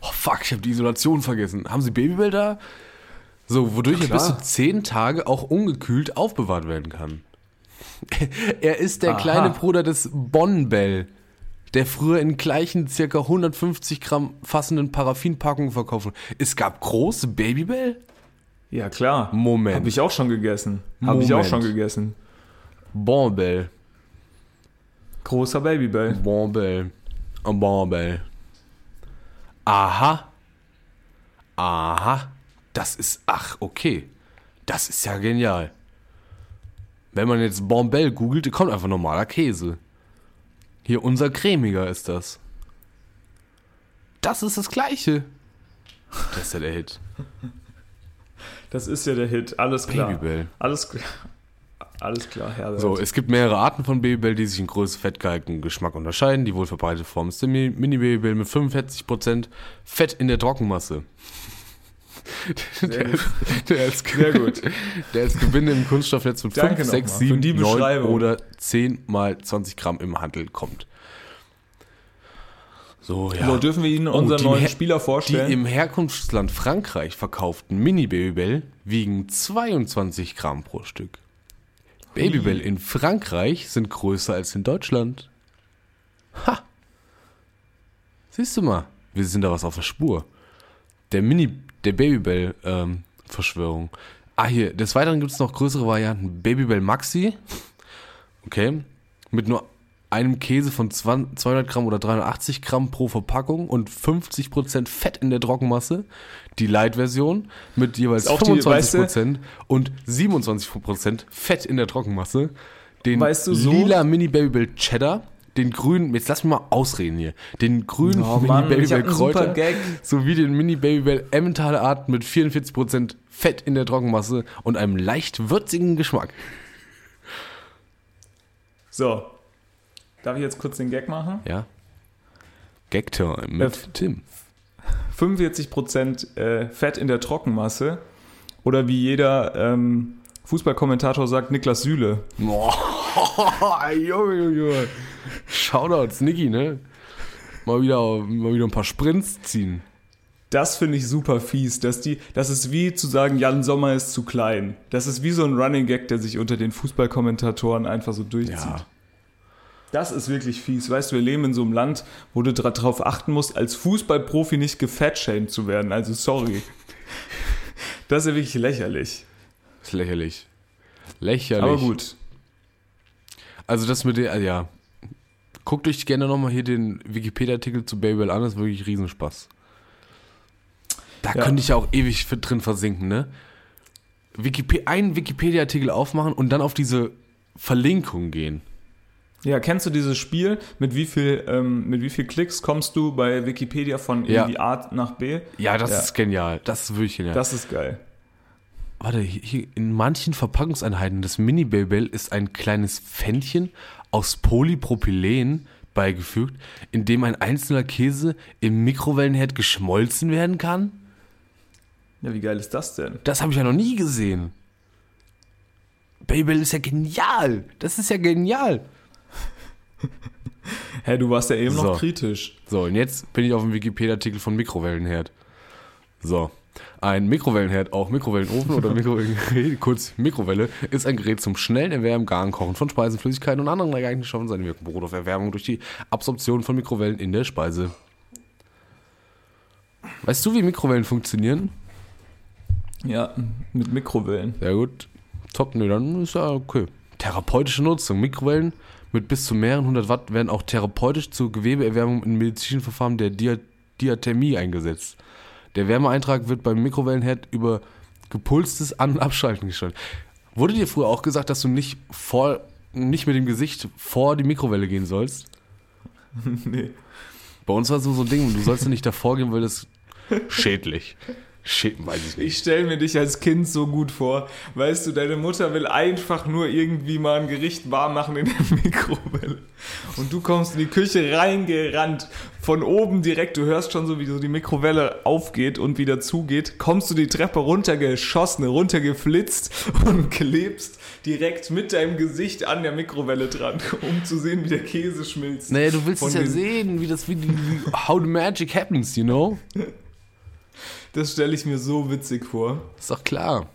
Oh fuck, ich habe die Isolation vergessen. Haben Sie Babybell da? So, wodurch Ja, er bis zu zehn Tage auch ungekühlt aufbewahrt werden kann. er ist der Aha. kleine Bruder des Bonbell, der früher in gleichen circa 150 Gramm fassenden Paraffinpackungen verkauft wurde. Es gab große Babybell? Ja, klar. Moment. Habe ich auch schon gegessen. Habe ich auch schon gegessen. Bonbell. Großer Babybell. Bonbell. Bonbell. Aha. Aha. Das ist, ach, okay. Das ist ja genial. Wenn man jetzt Bonbell googelt, kommt einfach normaler Käse. Hier, unser cremiger ist das. Das ist das gleiche. Das ist ja der Hit. Das ist ja der Hit. Alles klar. Babybell. Alles, klar. alles klar, Herbert. So, es gibt mehrere Arten von Babybell, die sich in Größe, Fettgehalt und Geschmack unterscheiden. Die wohl verbreitete Form ist der Mi- Mini-Babybell mit 45% Fett in der Trockenmasse. Der ist, der, ist, Sehr gut. der ist Gewinne im Kunststoffnetz mit Danke 5, nochmal 6, für 7, die 9 Beschreibung. oder 10 mal 20 Gramm im Handel kommt. So, ja. So, dürfen wir Ihnen Oh, unseren die neuen Her- Spieler Die vorstellen? im Herkunftsland Frankreich verkauften Mini-Babybell wiegen 22 Gramm pro Stück. Babybell in Frankreich sind größer als in Deutschland. Ha! Siehst du mal, wir sind da was auf der Spur. Der Mini, der Babybell-Verschwörung. ah, hier, des Weiteren gibt es noch größere Varianten. Babybell Maxi. Okay. Mit nur einem Käse von 20 200 Gramm oder 380 Gramm pro Verpackung und 50% Fett in der Trockenmasse. Die Light-Version mit jeweils Ist auch die, 25% und 27% Fett in der Trockenmasse. Den Weißt du, so- lila Mini Babybell Cheddar. Den grünen, jetzt lass mich mal ausreden hier. Den grünen Oh Mini super Kräuter Gag. sowie den Mini Babybell Emmentaler Art mit 44% Fett in der Trockenmasse und einem leicht würzigen Geschmack. So. Darf ich jetzt kurz den Gag machen? Ja. Gag Time mit Äh, Tim. 45% äh, Fett in der Trockenmasse. Oder wie jeder ähm, Fußballkommentator sagt, Niklas Süle. Boah, Junge, Junge. Shoutouts, Niki, ne? Mal wieder, mal wieder ein paar Sprints ziehen. Das finde ich super fies. Dass die, das ist wie zu sagen, Jan Sommer ist zu klein. Das ist wie so ein Running Gag, der sich unter den Fußballkommentatoren einfach so durchzieht. Ja. Das ist wirklich fies. Weißt du, wir leben in so einem Land, wo du darauf achten musst, als Fußballprofi nicht gefatshamed zu werden. Also sorry. Das ist ja wirklich lächerlich. Ist lächerlich. Lächerlich. Aber gut. Also das mit der, also ja. Guckt euch gerne nochmal hier den Wikipedia-Artikel zu Babybell an, das ist wirklich Riesenspaß. Da Ja. könnte ich ja auch ewig drin versinken, ne? Wikip einen Wikipedia-Artikel aufmachen und dann auf diese Verlinkung gehen. Ja, kennst du dieses Spiel? Mit wie viel, ähm, mit wie viel Klicks kommst du bei Wikipedia von Ja. irgendwie A nach B? Ja, das Ja. ist genial. Das ist wirklich genial. Das ist geil. Warte, hier, in manchen Verpackungseinheiten des mini babybell ist ein kleines Pfännchen aus Polypropylen beigefügt, in dem ein einzelner Käse im Mikrowellenherd geschmolzen werden kann. Ja, wie geil ist das denn? Das habe ich ja noch nie gesehen. Babybell ist ja genial. Das ist ja genial. Hä, du warst ja eben So. noch kritisch. So, und jetzt bin ich auf dem Wikipedia-Artikel von Mikrowellenherd. So. Ein Mikrowellenherd, auch Mikrowellenofen oder Mikrowellengerät, kurz Mikrowelle, ist ein Gerät zum schnellen Erwärmen, Garen, Kochen von Speisen, Flüssigkeiten und anderen geeigneten Stoffen. Seine Wirkung beruht auf Erwärmung durch die Absorption von Mikrowellen in der Speise. Weißt du, wie Mikrowellen funktionieren? Ja, mit Mikrowellen. Sehr gut. Top, nee, dann ist ja okay. Therapeutische Nutzung. Mikrowellen mit bis zu mehreren hundert Watt werden auch therapeutisch zur Gewebeerwärmung in medizinischen Verfahren der Dia Diathermie eingesetzt. Der Wärmeeintrag wird beim Mikrowellenherd über gepulstes An- und Abschalten gesteuert. Wurde dir früher auch gesagt, dass du nicht vor, nicht mit dem Gesicht vor die Mikrowelle gehen sollst? nee. Bei uns war so so ein Ding, du sollst ja nicht davor gehen, weil das schädlich. Schäden, weiß ich nicht. Ich stelle mir dich als Kind so gut vor. Weißt du, deine Mutter will einfach nur irgendwie mal ein Gericht warm machen in der Mikrowelle. Und du kommst in die Küche reingerannt. Von oben direkt, du hörst schon so, wie so die Mikrowelle aufgeht und wieder zugeht. Kommst du die Treppe runtergeschossen, runtergeflitzt und klebst direkt mit deinem Gesicht an der Mikrowelle dran, um zu sehen, wie der Käse schmilzt. Naja, du willst es ja sehen, wie das, wie, die- wie how the magic happens, you know? Das stelle ich mir so witzig vor. Ist doch klar.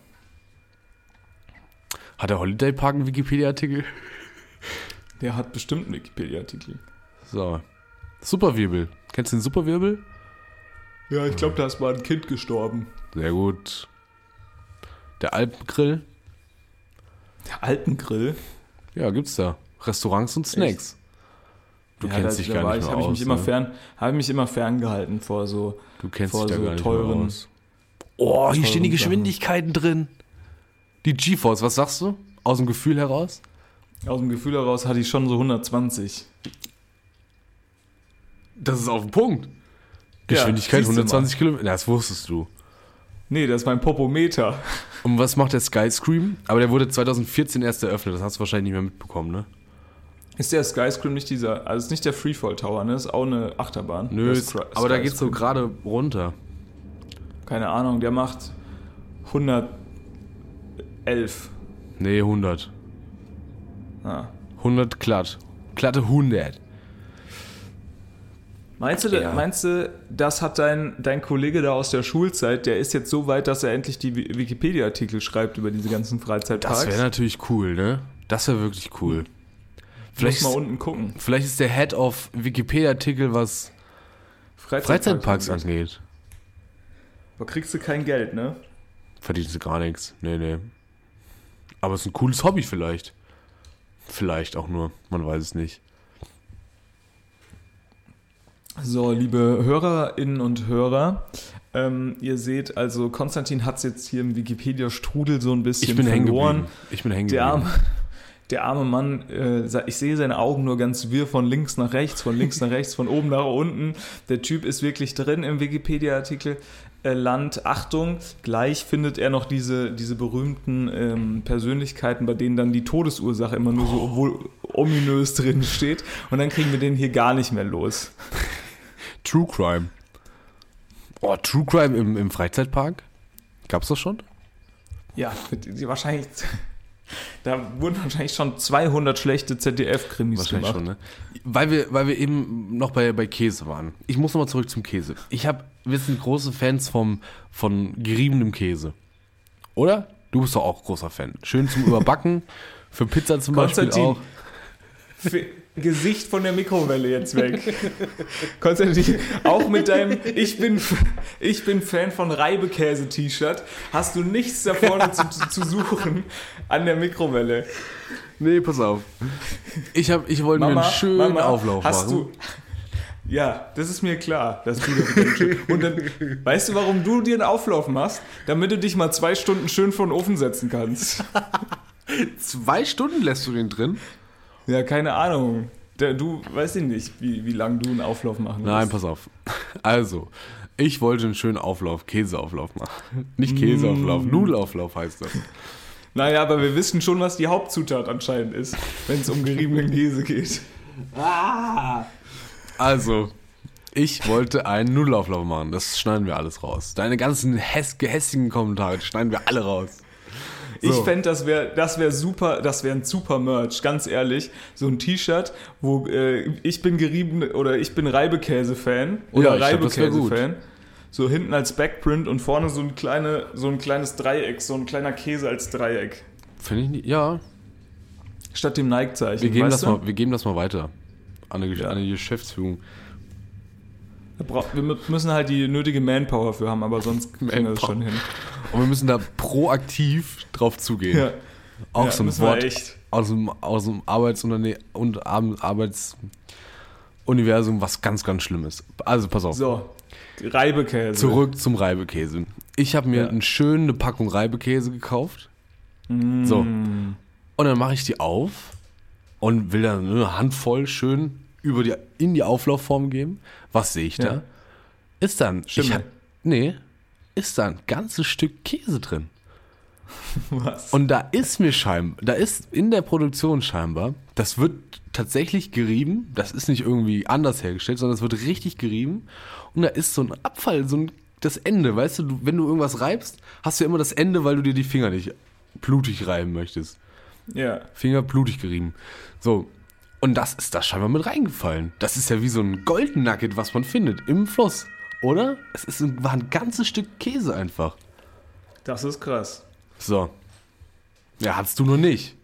Hat der Holiday Park einen Wikipedia-Artikel? Der hat bestimmt einen Wikipedia-Artikel. So. Superwirbel. Kennst du den Superwirbel? Ja, ich glaube, da ist mal ein Kind gestorben. Sehr gut. Der Alpengrill? Der Alpengrill? Ja, gibt's da. Restaurants und Snacks. Du Ja, kennst da- dich da gar war nicht ich, mehr ich mich immer ne? fern, habe mich immer ferngehalten vor so Du kennst vor dich da so gar nicht teuren- mehr aus. Oh, hier stehen die Geschwindigkeiten drin. Die GeForce, was sagst du? Aus dem Gefühl heraus? aus dem Gefühl heraus hatte ich schon so 120. Das ist auf den Punkt. Geschwindigkeit du 120 Kilometer. Na, Das wusstest du. Nee, das ist mein Popometer. Und was macht der Skyscream? Aber der wurde 2014 erst eröffnet. Das hast du wahrscheinlich nicht mehr mitbekommen, ne? Ist der Skyscream nicht dieser, also ist nicht der Freefall Tower, ne? Ist auch eine Achterbahn. Nö, ist, aber da geht's so gerade runter. Keine Ahnung, der macht 111. Nee, 100. Ah. 100 glatt. Glatte 100. Meinst du, Ja. meinst du, das hat dein, dein Kollege da aus der Schulzeit, der ist jetzt so weit, dass er endlich die Wi- Wikipedia-Artikel schreibt über diese ganzen Freizeitparks? Das wäre natürlich cool, ne? Das wäre wirklich cool. Vielleicht Vielleicht, mal unten gucken. vielleicht ist der Head of Wikipedia-Artikel, was Freizeitparks angeht. angeht. Aber kriegst du kein Geld, ne? Verdienst du gar nichts. Nee, nee. Aber es ist ein cooles Hobby vielleicht. Vielleicht auch nur. Man weiß es nicht. So, liebe Hörerinnen und Hörer, ähm, ihr seht also, Konstantin hat es jetzt hier im Wikipedia-Strudel so ein bisschen Ich bin hängen verloren. Ich bin hängen Der geblieben. arme, der arme Mann, äh, ich sehe seine Augen nur ganz wirr von links nach rechts, von links nach rechts, von oben nach unten. Der Typ ist wirklich drin im Wikipedia-Artikel. Äh, Land, Achtung, gleich findet er noch diese, diese berühmten ähm, Persönlichkeiten, bei denen dann die Todesursache immer nur so wohl ominös drin steht. Und dann kriegen wir den hier gar nicht mehr los. True Crime. Oh, True Crime im, im Freizeitpark? Gab's das schon? Ja, wahrscheinlich. Da wurden wahrscheinlich schon 200 schlechte ZDF-Krimis Wahrscheinlich gemacht. schon, ne? Weil wir, weil wir eben noch bei, bei Käse waren. Ich muss nochmal zurück zum Käse. Ich hab, wir sind große Fans vom, von geriebenem Käse. Oder? Du bist doch auch großer Fan. Schön zum Überbacken. Für Pizza zum Beispiel auch. F- Gesicht von der Mikrowelle jetzt weg. Konstantin, auch mit deinem Ich bin, ich bin Fan von Reibekäse-T-Shirt hast du nichts da vorne zu, zu, suchen an der Mikrowelle. Nee, pass auf. Ich, hab, ich wollte mir einen schönen Mama, Auflauf hast machen. du. Ja, das ist mir klar, dass du das Und dann, weißt du, warum du dir einen Auflauf machst? Damit du dich mal zwei Stunden schön vor den Ofen setzen kannst. Zwei Stunden lässt du den drin? Ja, keine Ahnung. Du weißt ich nicht, wie, wie lange du einen Auflauf machen Nein, willst. pass auf. Also, ich wollte einen schönen Auflauf, Käseauflauf machen. Nicht Käseauflauf, Mm. Nudelauflauf heißt das. Naja, aber wir wissen schon, was die Hauptzutat anscheinend ist, wenn es um geriebenen Käse geht. Also, ich wollte einen Nudelauflauf machen. Das schneiden wir alles raus. Deine ganzen häss gehässigen Kommentare schneiden wir alle raus. Ich So. fände, das wäre das wär super, das wäre ein super Merch, ganz ehrlich. So ein T-Shirt, wo äh, ich bin gerieben oder ich bin Reibekäse-Fan oder Ja, ich. Reibekäse-Fan. So hinten als Backprint und vorne so ein, kleine, so ein kleines Dreieck, so ein kleiner Käse als Dreieck. Finde ich nicht. Ja, Statt dem Nike-Zeichen. wir geben, das mal, wir geben das mal weiter. An die, Ja. an die Geschäftsführung. Wir mü- müssen halt die nötige Manpower für haben, aber sonst kriegen wir das schon hin. Und wir müssen da proaktiv drauf zugehen. Ja, Auch ja, so ein Wort aus dem, aus dem Arbeitsunternehmen und Ar- Arbeitsuniversum, was ganz, ganz schlimm ist. Also pass auf. So, Reibekäse. Zurück zum Reibekäse. Ich habe mir Ja. eine schöne Packung Reibekäse gekauft. Mm. So. Und dann mache ich die auf und will dann eine Handvoll schön über die, in die Auflaufform geben. Was sehe ich da? Ja. Ist dann. Ich Schimmel. hab, nee, ist da ein ganzes Stück Käse drin. Was? Und da ist mir scheinbar, da ist in der Produktion scheinbar, das wird tatsächlich gerieben, das ist nicht irgendwie anders hergestellt, sondern es wird richtig gerieben. Und da ist so ein Abfall, so ein, das Ende, weißt du, wenn du irgendwas reibst, hast du ja immer das Ende, weil du dir die Finger nicht blutig reiben möchtest. ja. Finger blutig gerieben. So. Und das ist da scheinbar mit reingefallen. Das ist ja wie so ein Goldnugget, was man findet im Fluss. Oder? Es ist ein, war ein ganzes Stück Käse einfach. Das ist krass. So. Ja, hattest du noch nicht.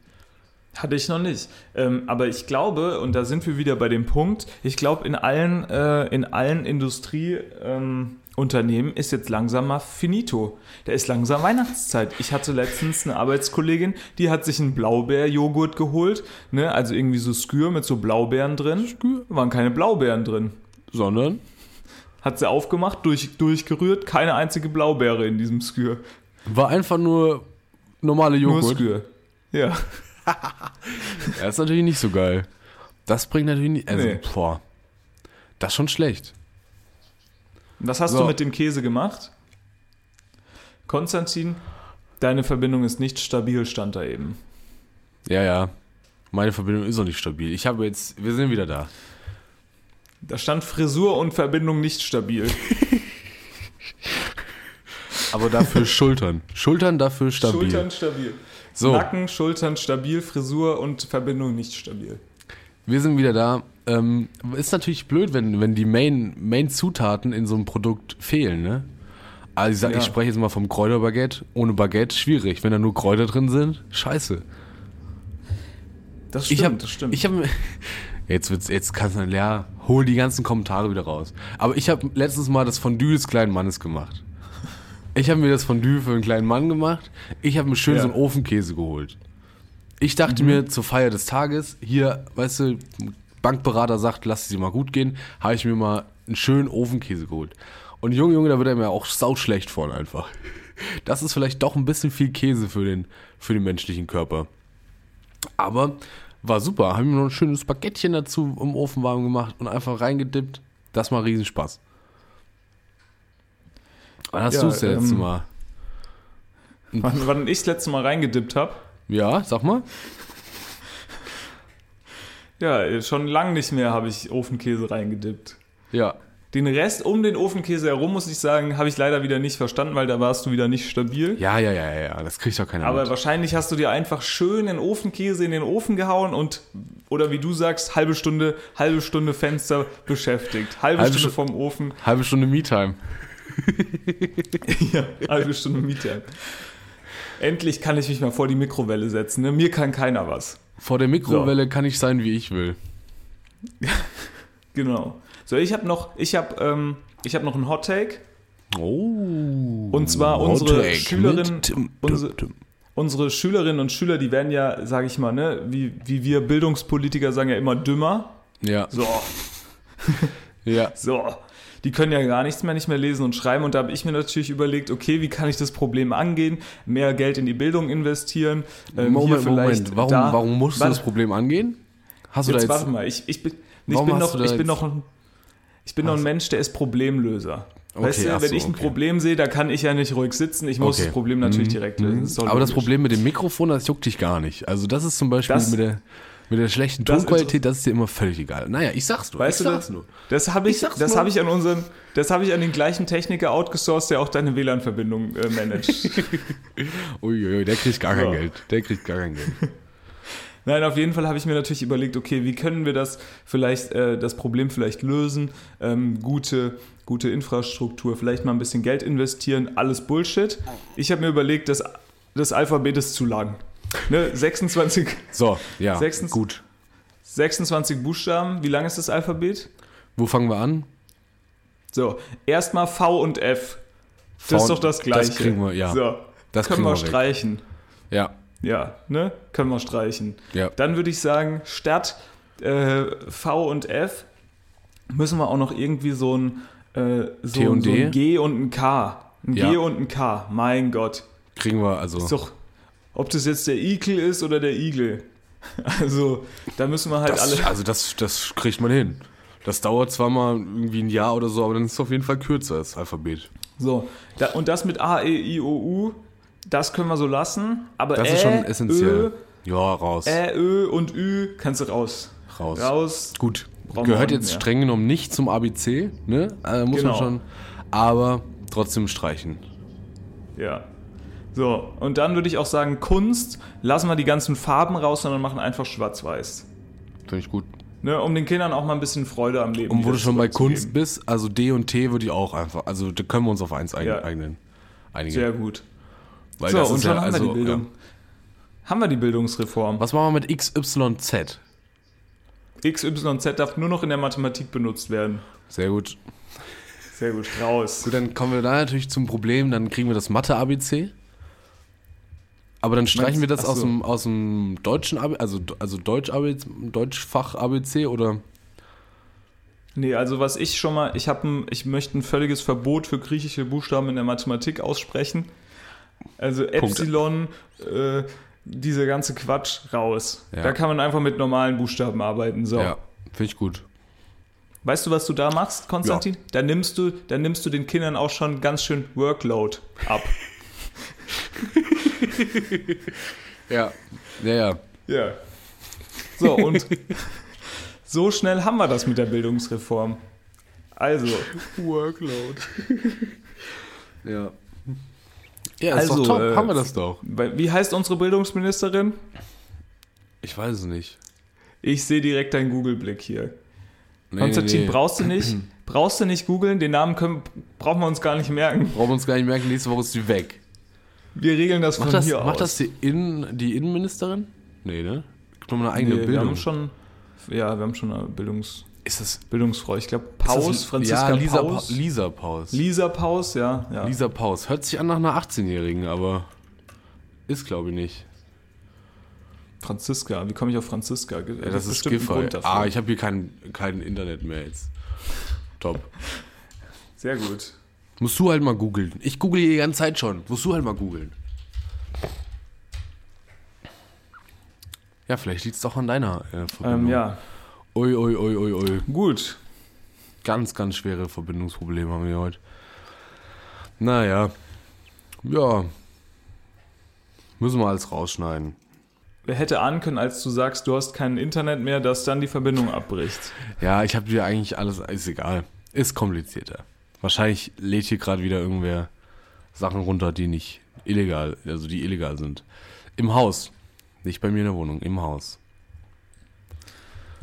Hatte ich noch nicht. Ähm, aber ich glaube, und da sind wir wieder bei dem Punkt, ich glaube, in allen, äh, in allen Industrieunternehmen ähm, ist jetzt langsam mal finito. Da ist langsam Weihnachtszeit. Ich hatte letztens eine Arbeitskollegin, die hat sich einen Blaubeerjoghurt geholt, ne? also irgendwie so Skür mit so Blaubeeren drin. Skür? Waren keine Blaubeeren drin. Sondern? Hat sie aufgemacht, durch, durchgerührt, keine einzige Blaubeere in diesem Skür. War einfach nur normale Joghurt. Nur Skür. Ja. ja, ist natürlich nicht so geil. Das bringt natürlich nicht. Also, Nee. boah. Das ist schon schlecht. Was hast So. du mit dem Käse gemacht? Konstantin, deine Verbindung ist nicht stabil, stand da eben. Ja, ja. Meine Verbindung ist noch nicht stabil. Ich habe jetzt. Wir sind wieder da. Da stand Frisur und Verbindung nicht stabil. Aber dafür Schultern. Schultern dafür stabil. Schultern stabil. So. Nacken, Schultern stabil, Frisur und Verbindung nicht stabil. Wir sind wieder da. Ähm, ist natürlich blöd, wenn, wenn die Main- Main-Zutaten in so einem Produkt fehlen, ne? Also ich, sag, Ja. ich spreche jetzt mal vom Kräuterbaguette. Ohne Baguette schwierig. Wenn da nur Kräuter drin sind, scheiße. Das ich habe, das stimmt. ich habe, jetzt wird's, jetzt kannst du, ja, hol die ganzen Kommentare wieder raus. Aber ich habe letztes Mal das Fondue des kleinen Mannes gemacht. Ich habe mir das Fondue für einen kleinen Mann gemacht. Ich habe mir schön Ja. so einen Ofenkäse geholt. Ich dachte Mhm. mir zur Feier des Tages, hier, weißt du, Bankberater sagt, lass es dir mal gut gehen, habe ich mir mal einen schönen Ofenkäse geholt. Und Junge, Junge, da wird er mir auch sauschlecht von einfach. Das ist vielleicht doch ein bisschen viel Käse für den, für den menschlichen Körper. Aber war super. Haben mir noch ein schönes Baguettchen dazu im Ofen warm gemacht und einfach reingedippt. Das war Riesenspaß. Wann hast Ja, du es denn letzte ähm, Mal? wann, wann ich das letzte Mal reingedippt habe? Ja, sag mal. Ja, schon lang nicht mehr habe ich Ofenkäse reingedippt. Ja. Den Rest um den Ofenkäse herum, muss ich sagen, habe ich leider wieder nicht verstanden, weil da warst du wieder nicht stabil. Ja, ja, ja, ja. Das kriegt doch keiner Aber mit. wahrscheinlich hast du dir einfach schön den Ofenkäse in den Ofen gehauen und, oder wie du sagst, halbe Stunde, halbe Stunde Fenster beschäftigt. Halbe, Halbe Stunde Stu- vom Ofen, Halbe Stunde Me-Time. ja, halbe Stunde Miete. Endlich kann ich mich mal vor die Mikrowelle setzen. Ne? Mir kann keiner was. Vor der Mikrowelle kann ich sein, wie ich will. Genau. So, ich habe noch, ich habe, ähm, ich habe noch einen Hot Take. Oh. Und zwar unsere Schülerinnen, unsere, unsere Schülerinnen und Schüler, die werden ja, sage ich mal, ne, wie, wie wir Bildungspolitiker sagen ja immer dümmer. Ja, So, ja. so. Die können ja gar nichts mehr, nicht mehr lesen und schreiben. Und da habe ich mir natürlich überlegt, okay, wie kann ich das Problem angehen? Mehr Geld in die Bildung investieren. ähm, Moment, Moment. Warum, da- warum musst du Warte, das Problem angehen? Hast du Jetzt, da warte jetzt. mal, ich, ich bin, ich bin, noch, ich bin noch ein, ich bin noch ein Mensch, der ist Problemlöser. weißt Okay, du, ach wenn so, ich ein okay. Problem sehe, da kann ich ja nicht ruhig sitzen. Ich muss Okay. das Problem natürlich Mhm. direkt lösen. Mhm. doch Aber das logisch. Problem mit dem Mikrofon, das juckt dich gar nicht. Also das ist zum Beispiel Das- mit der, mit der schlechten das Tonqualität, das ist dir immer völlig egal. Naja, ich sag's nur. Weißt ich du sag's das? nur. Das habe ich, Ich das habe ich an unseren, das habe ich an den gleichen Techniker outgesourced, der auch deine WLAN-Verbindung äh, managt. Uiuiui, der kriegt gar kein So. Geld. Der kriegt gar kein Geld. Nein, auf jeden Fall habe ich mir natürlich überlegt, okay, wie können wir das vielleicht, äh, das Problem vielleicht lösen? Ähm, gute, gute Infrastruktur, vielleicht mal ein bisschen Geld investieren, alles Bullshit. Ich habe mir überlegt, das, das Alphabet ist zu lang. Ne, 26, So, ja, Sechstens- gut. 26 Buchstaben, wie lang ist das Alphabet? Wo fangen wir an? So, erstmal V und F. Das ist V- doch das Gleiche. das kriegen wir, ja. So, Das können wir wir streichen. Ja, Ja, ne? Können wir streichen. ja. Dann würde ich sagen, statt äh, V und F müssen wir auch noch irgendwie so ein, äh, so, T und so D? ein G und ein K. Ein Ja. G und ein K. Mein Gott. Kriegen wir also. Ist doch, ob das jetzt der Igel ist oder der Igel. Also, da müssen wir halt das, alle. also das, das kriegt man hin. Das dauert zwar mal irgendwie ein Jahr oder so, aber dann ist es auf jeden Fall kürzer, das Alphabet. So, da, und das mit A, E, I, O, U, das können wir so lassen. Aber Das Ä, ist schon essentiell. Ja, raus. Ö, Ä, Ö und Ü kannst du raus. raus. Raus. Gut. Wir Gehört jetzt mehr. streng genommen nicht zum ABC, ne? Äh, muss Genau. man schon. Aber trotzdem streichen. Ja. So, und dann würde ich auch sagen, Kunst, lassen wir die ganzen Farben raus, sondern machen einfach schwarz-weiß. Finde ich gut. Ne, um den Kindern auch mal ein bisschen Freude am Leben Und wo du schon bei. Kunst bist, also D und T würde ich auch einfach, also da können wir uns auf eins Ja. eignen. einigen. Sehr gut. Weil so, das und schon ja, haben wir also, die Bildung. Ja. Haben wir die Bildungsreform. Was machen wir mit XYZ? XYZ darf nur noch in der Mathematik benutzt werden. Sehr gut. Sehr gut, raus. Gut, dann kommen wir da natürlich zum Problem, dann kriegen wir das Mathe-ABC. Aber dann streichen wir das Ach aus, so. dem, aus dem deutschen ABC, also, also Deutsch -ABC, Deutschfach-ABC oder? Nee, also was ich schon mal, ich habe ich möchte ein völliges Verbot für griechische Buchstaben in der Mathematik aussprechen. Also Epsilon, äh, dieser ganze Quatsch raus. Ja. Da kann man einfach mit normalen Buchstaben arbeiten. So. Ja, finde ich gut. Weißt du, was du da machst, Konstantin? Da nimmst du, da nimmst du den Kindern auch schon ganz schön Workload ab. Ja, ja, ja. Ja. So, und so schnell haben wir das mit der Bildungsreform. Also, Workload. ja. Ja, Also, ist doch top, äh, haben wir das doch. wie heißt unsere Bildungsministerin? Ich weiß es nicht. Ich sehe direkt deinen Google-Blick hier. Nee, Konstantin, nee, nee. brauchst du nicht? Brauchst du nicht googeln? Den Namen können, brauchen wir uns gar nicht merken. Brauchen wir uns gar nicht merken, nächste Woche ist die weg. Wir regeln das von Macht das, hier macht aus. das die, Innen, die Innenministerin? Nee, ne? Noch mal eine eigene nee, wir Bildung. haben schon, ja, wir haben schon eine Bildungs, ist das Bildungsfrau. Ich glaube, ist Paus, das, Franziska ja, Lisa Paus. Pa- Lisa Paus. Lisa Paus, ja. ja. Lisa Paus. Hört sich an nach einer 18-Jährigen, aber ist, glaube ich, nicht. Franziska, wie komme ich auf Franziska? Ja, das ist Skiffer. Grund dafür. Ah, ich habe hier kein, kein Internet mehr jetzt. Top. Sehr gut. Musst du halt mal googeln. Ich google die ganze Zeit schon. Musst du halt mal googeln. Ja, vielleicht liegt es doch an deiner äh, Verbindung. Ähm, ja, Ui, ui, ui, ui, ui. gut. Ganz, ganz schwere Verbindungsprobleme haben wir heute. Naja. Ja. Müssen wir alles rausschneiden. Wer hätte ahnen können, als du sagst, du hast kein Internet mehr, dass dann die Verbindung abbricht? Ja, ich habe dir eigentlich alles, ist egal. Ist komplizierter. Wahrscheinlich lädt hier gerade wieder irgendwer Sachen runter, die nicht illegal, also die illegal sind. Im Haus. Nicht bei mir in der Wohnung, im Haus.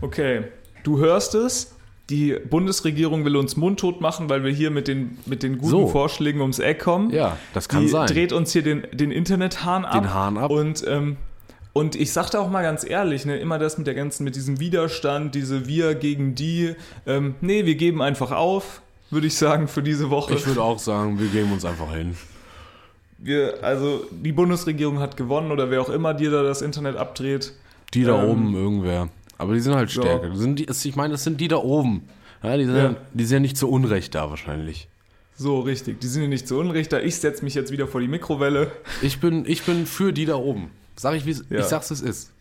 Okay, du hörst es. Die Bundesregierung will uns mundtot machen, weil wir hier mit den, mit den guten So. Vorschlägen ums Eck kommen. Ja, das kann die sein. dreht uns hier den, den Internethahn ab. Den Hahn ab. Und, ähm, und ich sagte auch mal ganz ehrlich, ne, immer das mit der ganzen, mit diesem Widerstand, diese Wir gegen die. Ähm, nee, wir geben einfach auf, würde ich sagen, für diese Woche. Ich würde auch sagen, wir geben uns einfach hin. wir, also die Bundesregierung hat gewonnen oder wer auch immer dir da das Internet abdreht. Die da Ähm, oben, irgendwer. Aber die sind halt stärker. Die sind die, ich meine, das sind die da oben. Ja, die, sind Ja. ja. die sind ja nicht zu Unrecht da wahrscheinlich. So, richtig. Die sind ja nicht so unrecht. Da ich setze mich jetzt wieder vor die Mikrowelle. Ich bin, ich bin für die da oben. Sag ich, wie Ja. ich sag's, es ist.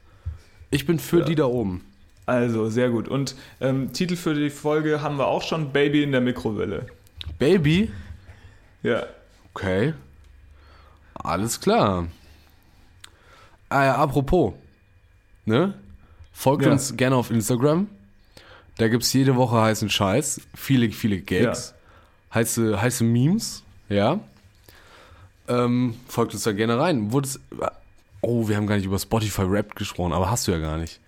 Ich bin für Ja. die da oben. Also, sehr gut. Und ähm, Titel für die Folge haben wir auch schon: Baby in der Mikrowelle. Baby? Ja. Okay. Alles klar. Ah ja, apropos. Ne? Folgt Ja. uns gerne auf Instagram. Da gibt's jede Woche heißen Scheiß. Viele, viele Gags. Heiße, heiße Memes. Ja. Ähm, folgt uns da gerne rein. Wurdest, oh, wir haben gar nicht über Spotify Rap gesprochen, aber hast du ja gar nicht.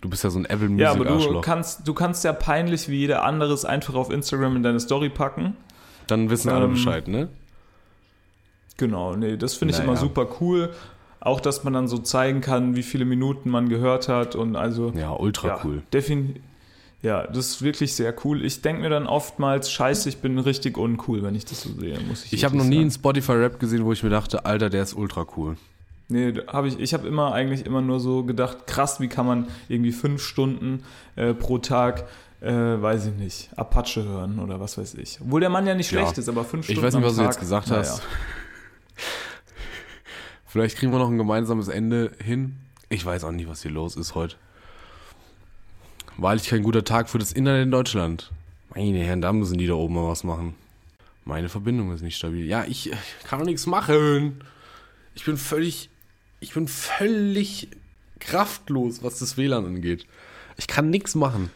Du bist ja so ein Apple Music Ja, aber du kannst, du kannst ja peinlich wie jeder anderes einfach auf Instagram in deine Story packen. Dann wissen alle Ähm, Bescheid, ne? Genau, nee, das finde ich Naja. immer super cool. Auch, dass man dann so zeigen kann, wie viele Minuten man gehört hat und also. Ja, ultra ja, cool. Ja, das ist wirklich sehr cool. Ich denke mir dann oftmals, scheiße, ich bin richtig uncool, wenn ich das so sehe, muss ich Ich habe noch nie einen. Spotify-Rap gesehen, wo ich mir dachte, Alter, der ist ultra cool. Nee, habe ich, ich habe immer eigentlich immer nur so gedacht, krass, wie kann man irgendwie fünf Stunden äh, pro Tag, äh, weiß ich nicht, Apache hören oder was weiß ich. Obwohl der Mann ja nicht Ja. schlecht ist, aber fünf Stunden Ich weiß nicht, was du Tag, jetzt gesagt hast. Vielleicht kriegen wir noch ein gemeinsames Ende hin. Ich weiß auch nicht, was hier los ist heute. Wahrlich kein guter Tag für das Internet in Deutschland. Meine Herren, da müssen die da oben mal was machen. Meine Verbindung ist nicht stabil. Ja, ich äh, kann nichts machen. Ich bin völlig, ich bin völlig kraftlos, was das WLAN angeht. Ich kann nichts machen.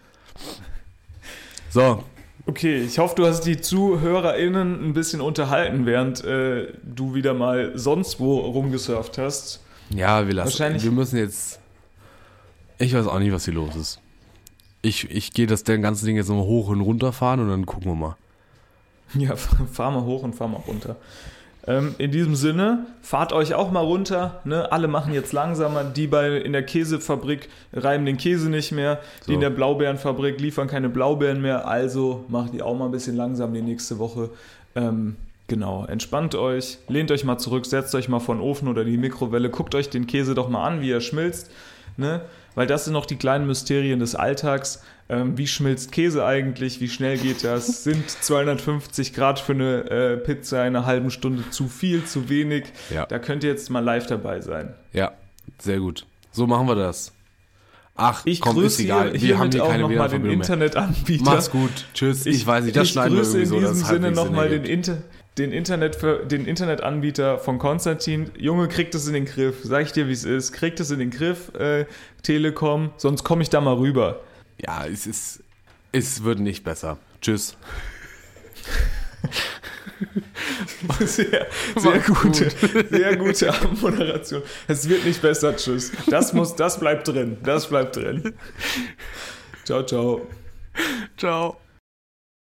So, Okay, ich hoffe, du hast die ZuhörerInnen ein bisschen unterhalten, während äh, du wieder mal sonst wo rumgesurft hast. Ja, wir lassen. Wahrscheinlich- Wir müssen jetzt. Ich weiß auch nicht, was hier los ist. Ich, ich gehe das der ganze Ding jetzt nochmal hoch und runter fahren und dann gucken wir mal. Ja, fahr mal hoch und fahr mal runter. Ähm, in diesem Sinne, fahrt euch auch mal runter. Ne? Alle machen jetzt langsamer. Die bei in der Käsefabrik reiben den Käse nicht mehr. Die So. in der Blaubeerenfabrik liefern keine Blaubeeren mehr. Also macht die auch mal ein bisschen langsam die nächste Woche. Ähm, genau, entspannt euch, lehnt euch mal zurück, setzt euch mal vor den Ofen oder die Mikrowelle, guckt euch den Käse doch mal an, wie er schmilzt. Ne? Weil das sind noch die kleinen Mysterien des Alltags. Ähm, wie schmilzt Käse eigentlich? Wie schnell geht das? Sind 250 Grad für eine äh, Pizza in einer halben Stunde zu viel, zu wenig? Ja. Da könnt ihr jetzt mal live dabei sein. Ja, sehr gut. So machen wir das. Ach, Ich komm, ist grüße egal. hier, Wir haben hier auch keine nochmal den. Internetanbieter. Mach's gut. Tschüss. Ich, weiß nicht, das ich schneiden wir grüße irgendwie so. in dass diesem es Sinne nochmal den, ergibt. Den, Internet, den Internetanbieter von Konstantin. Junge, kriegt es in den Griff. Sag ich dir, wie es ist. Kriegt es in den Griff, äh, Telekom. Sonst komme ich da mal rüber. Ja, es ist. Es wird nicht besser. Tschüss. Sehr, sehr gute, sehr gute Moderation. Es wird nicht besser. Tschüss. Das muss, das bleibt drin. Das bleibt drin. Ciao, ciao. Ciao.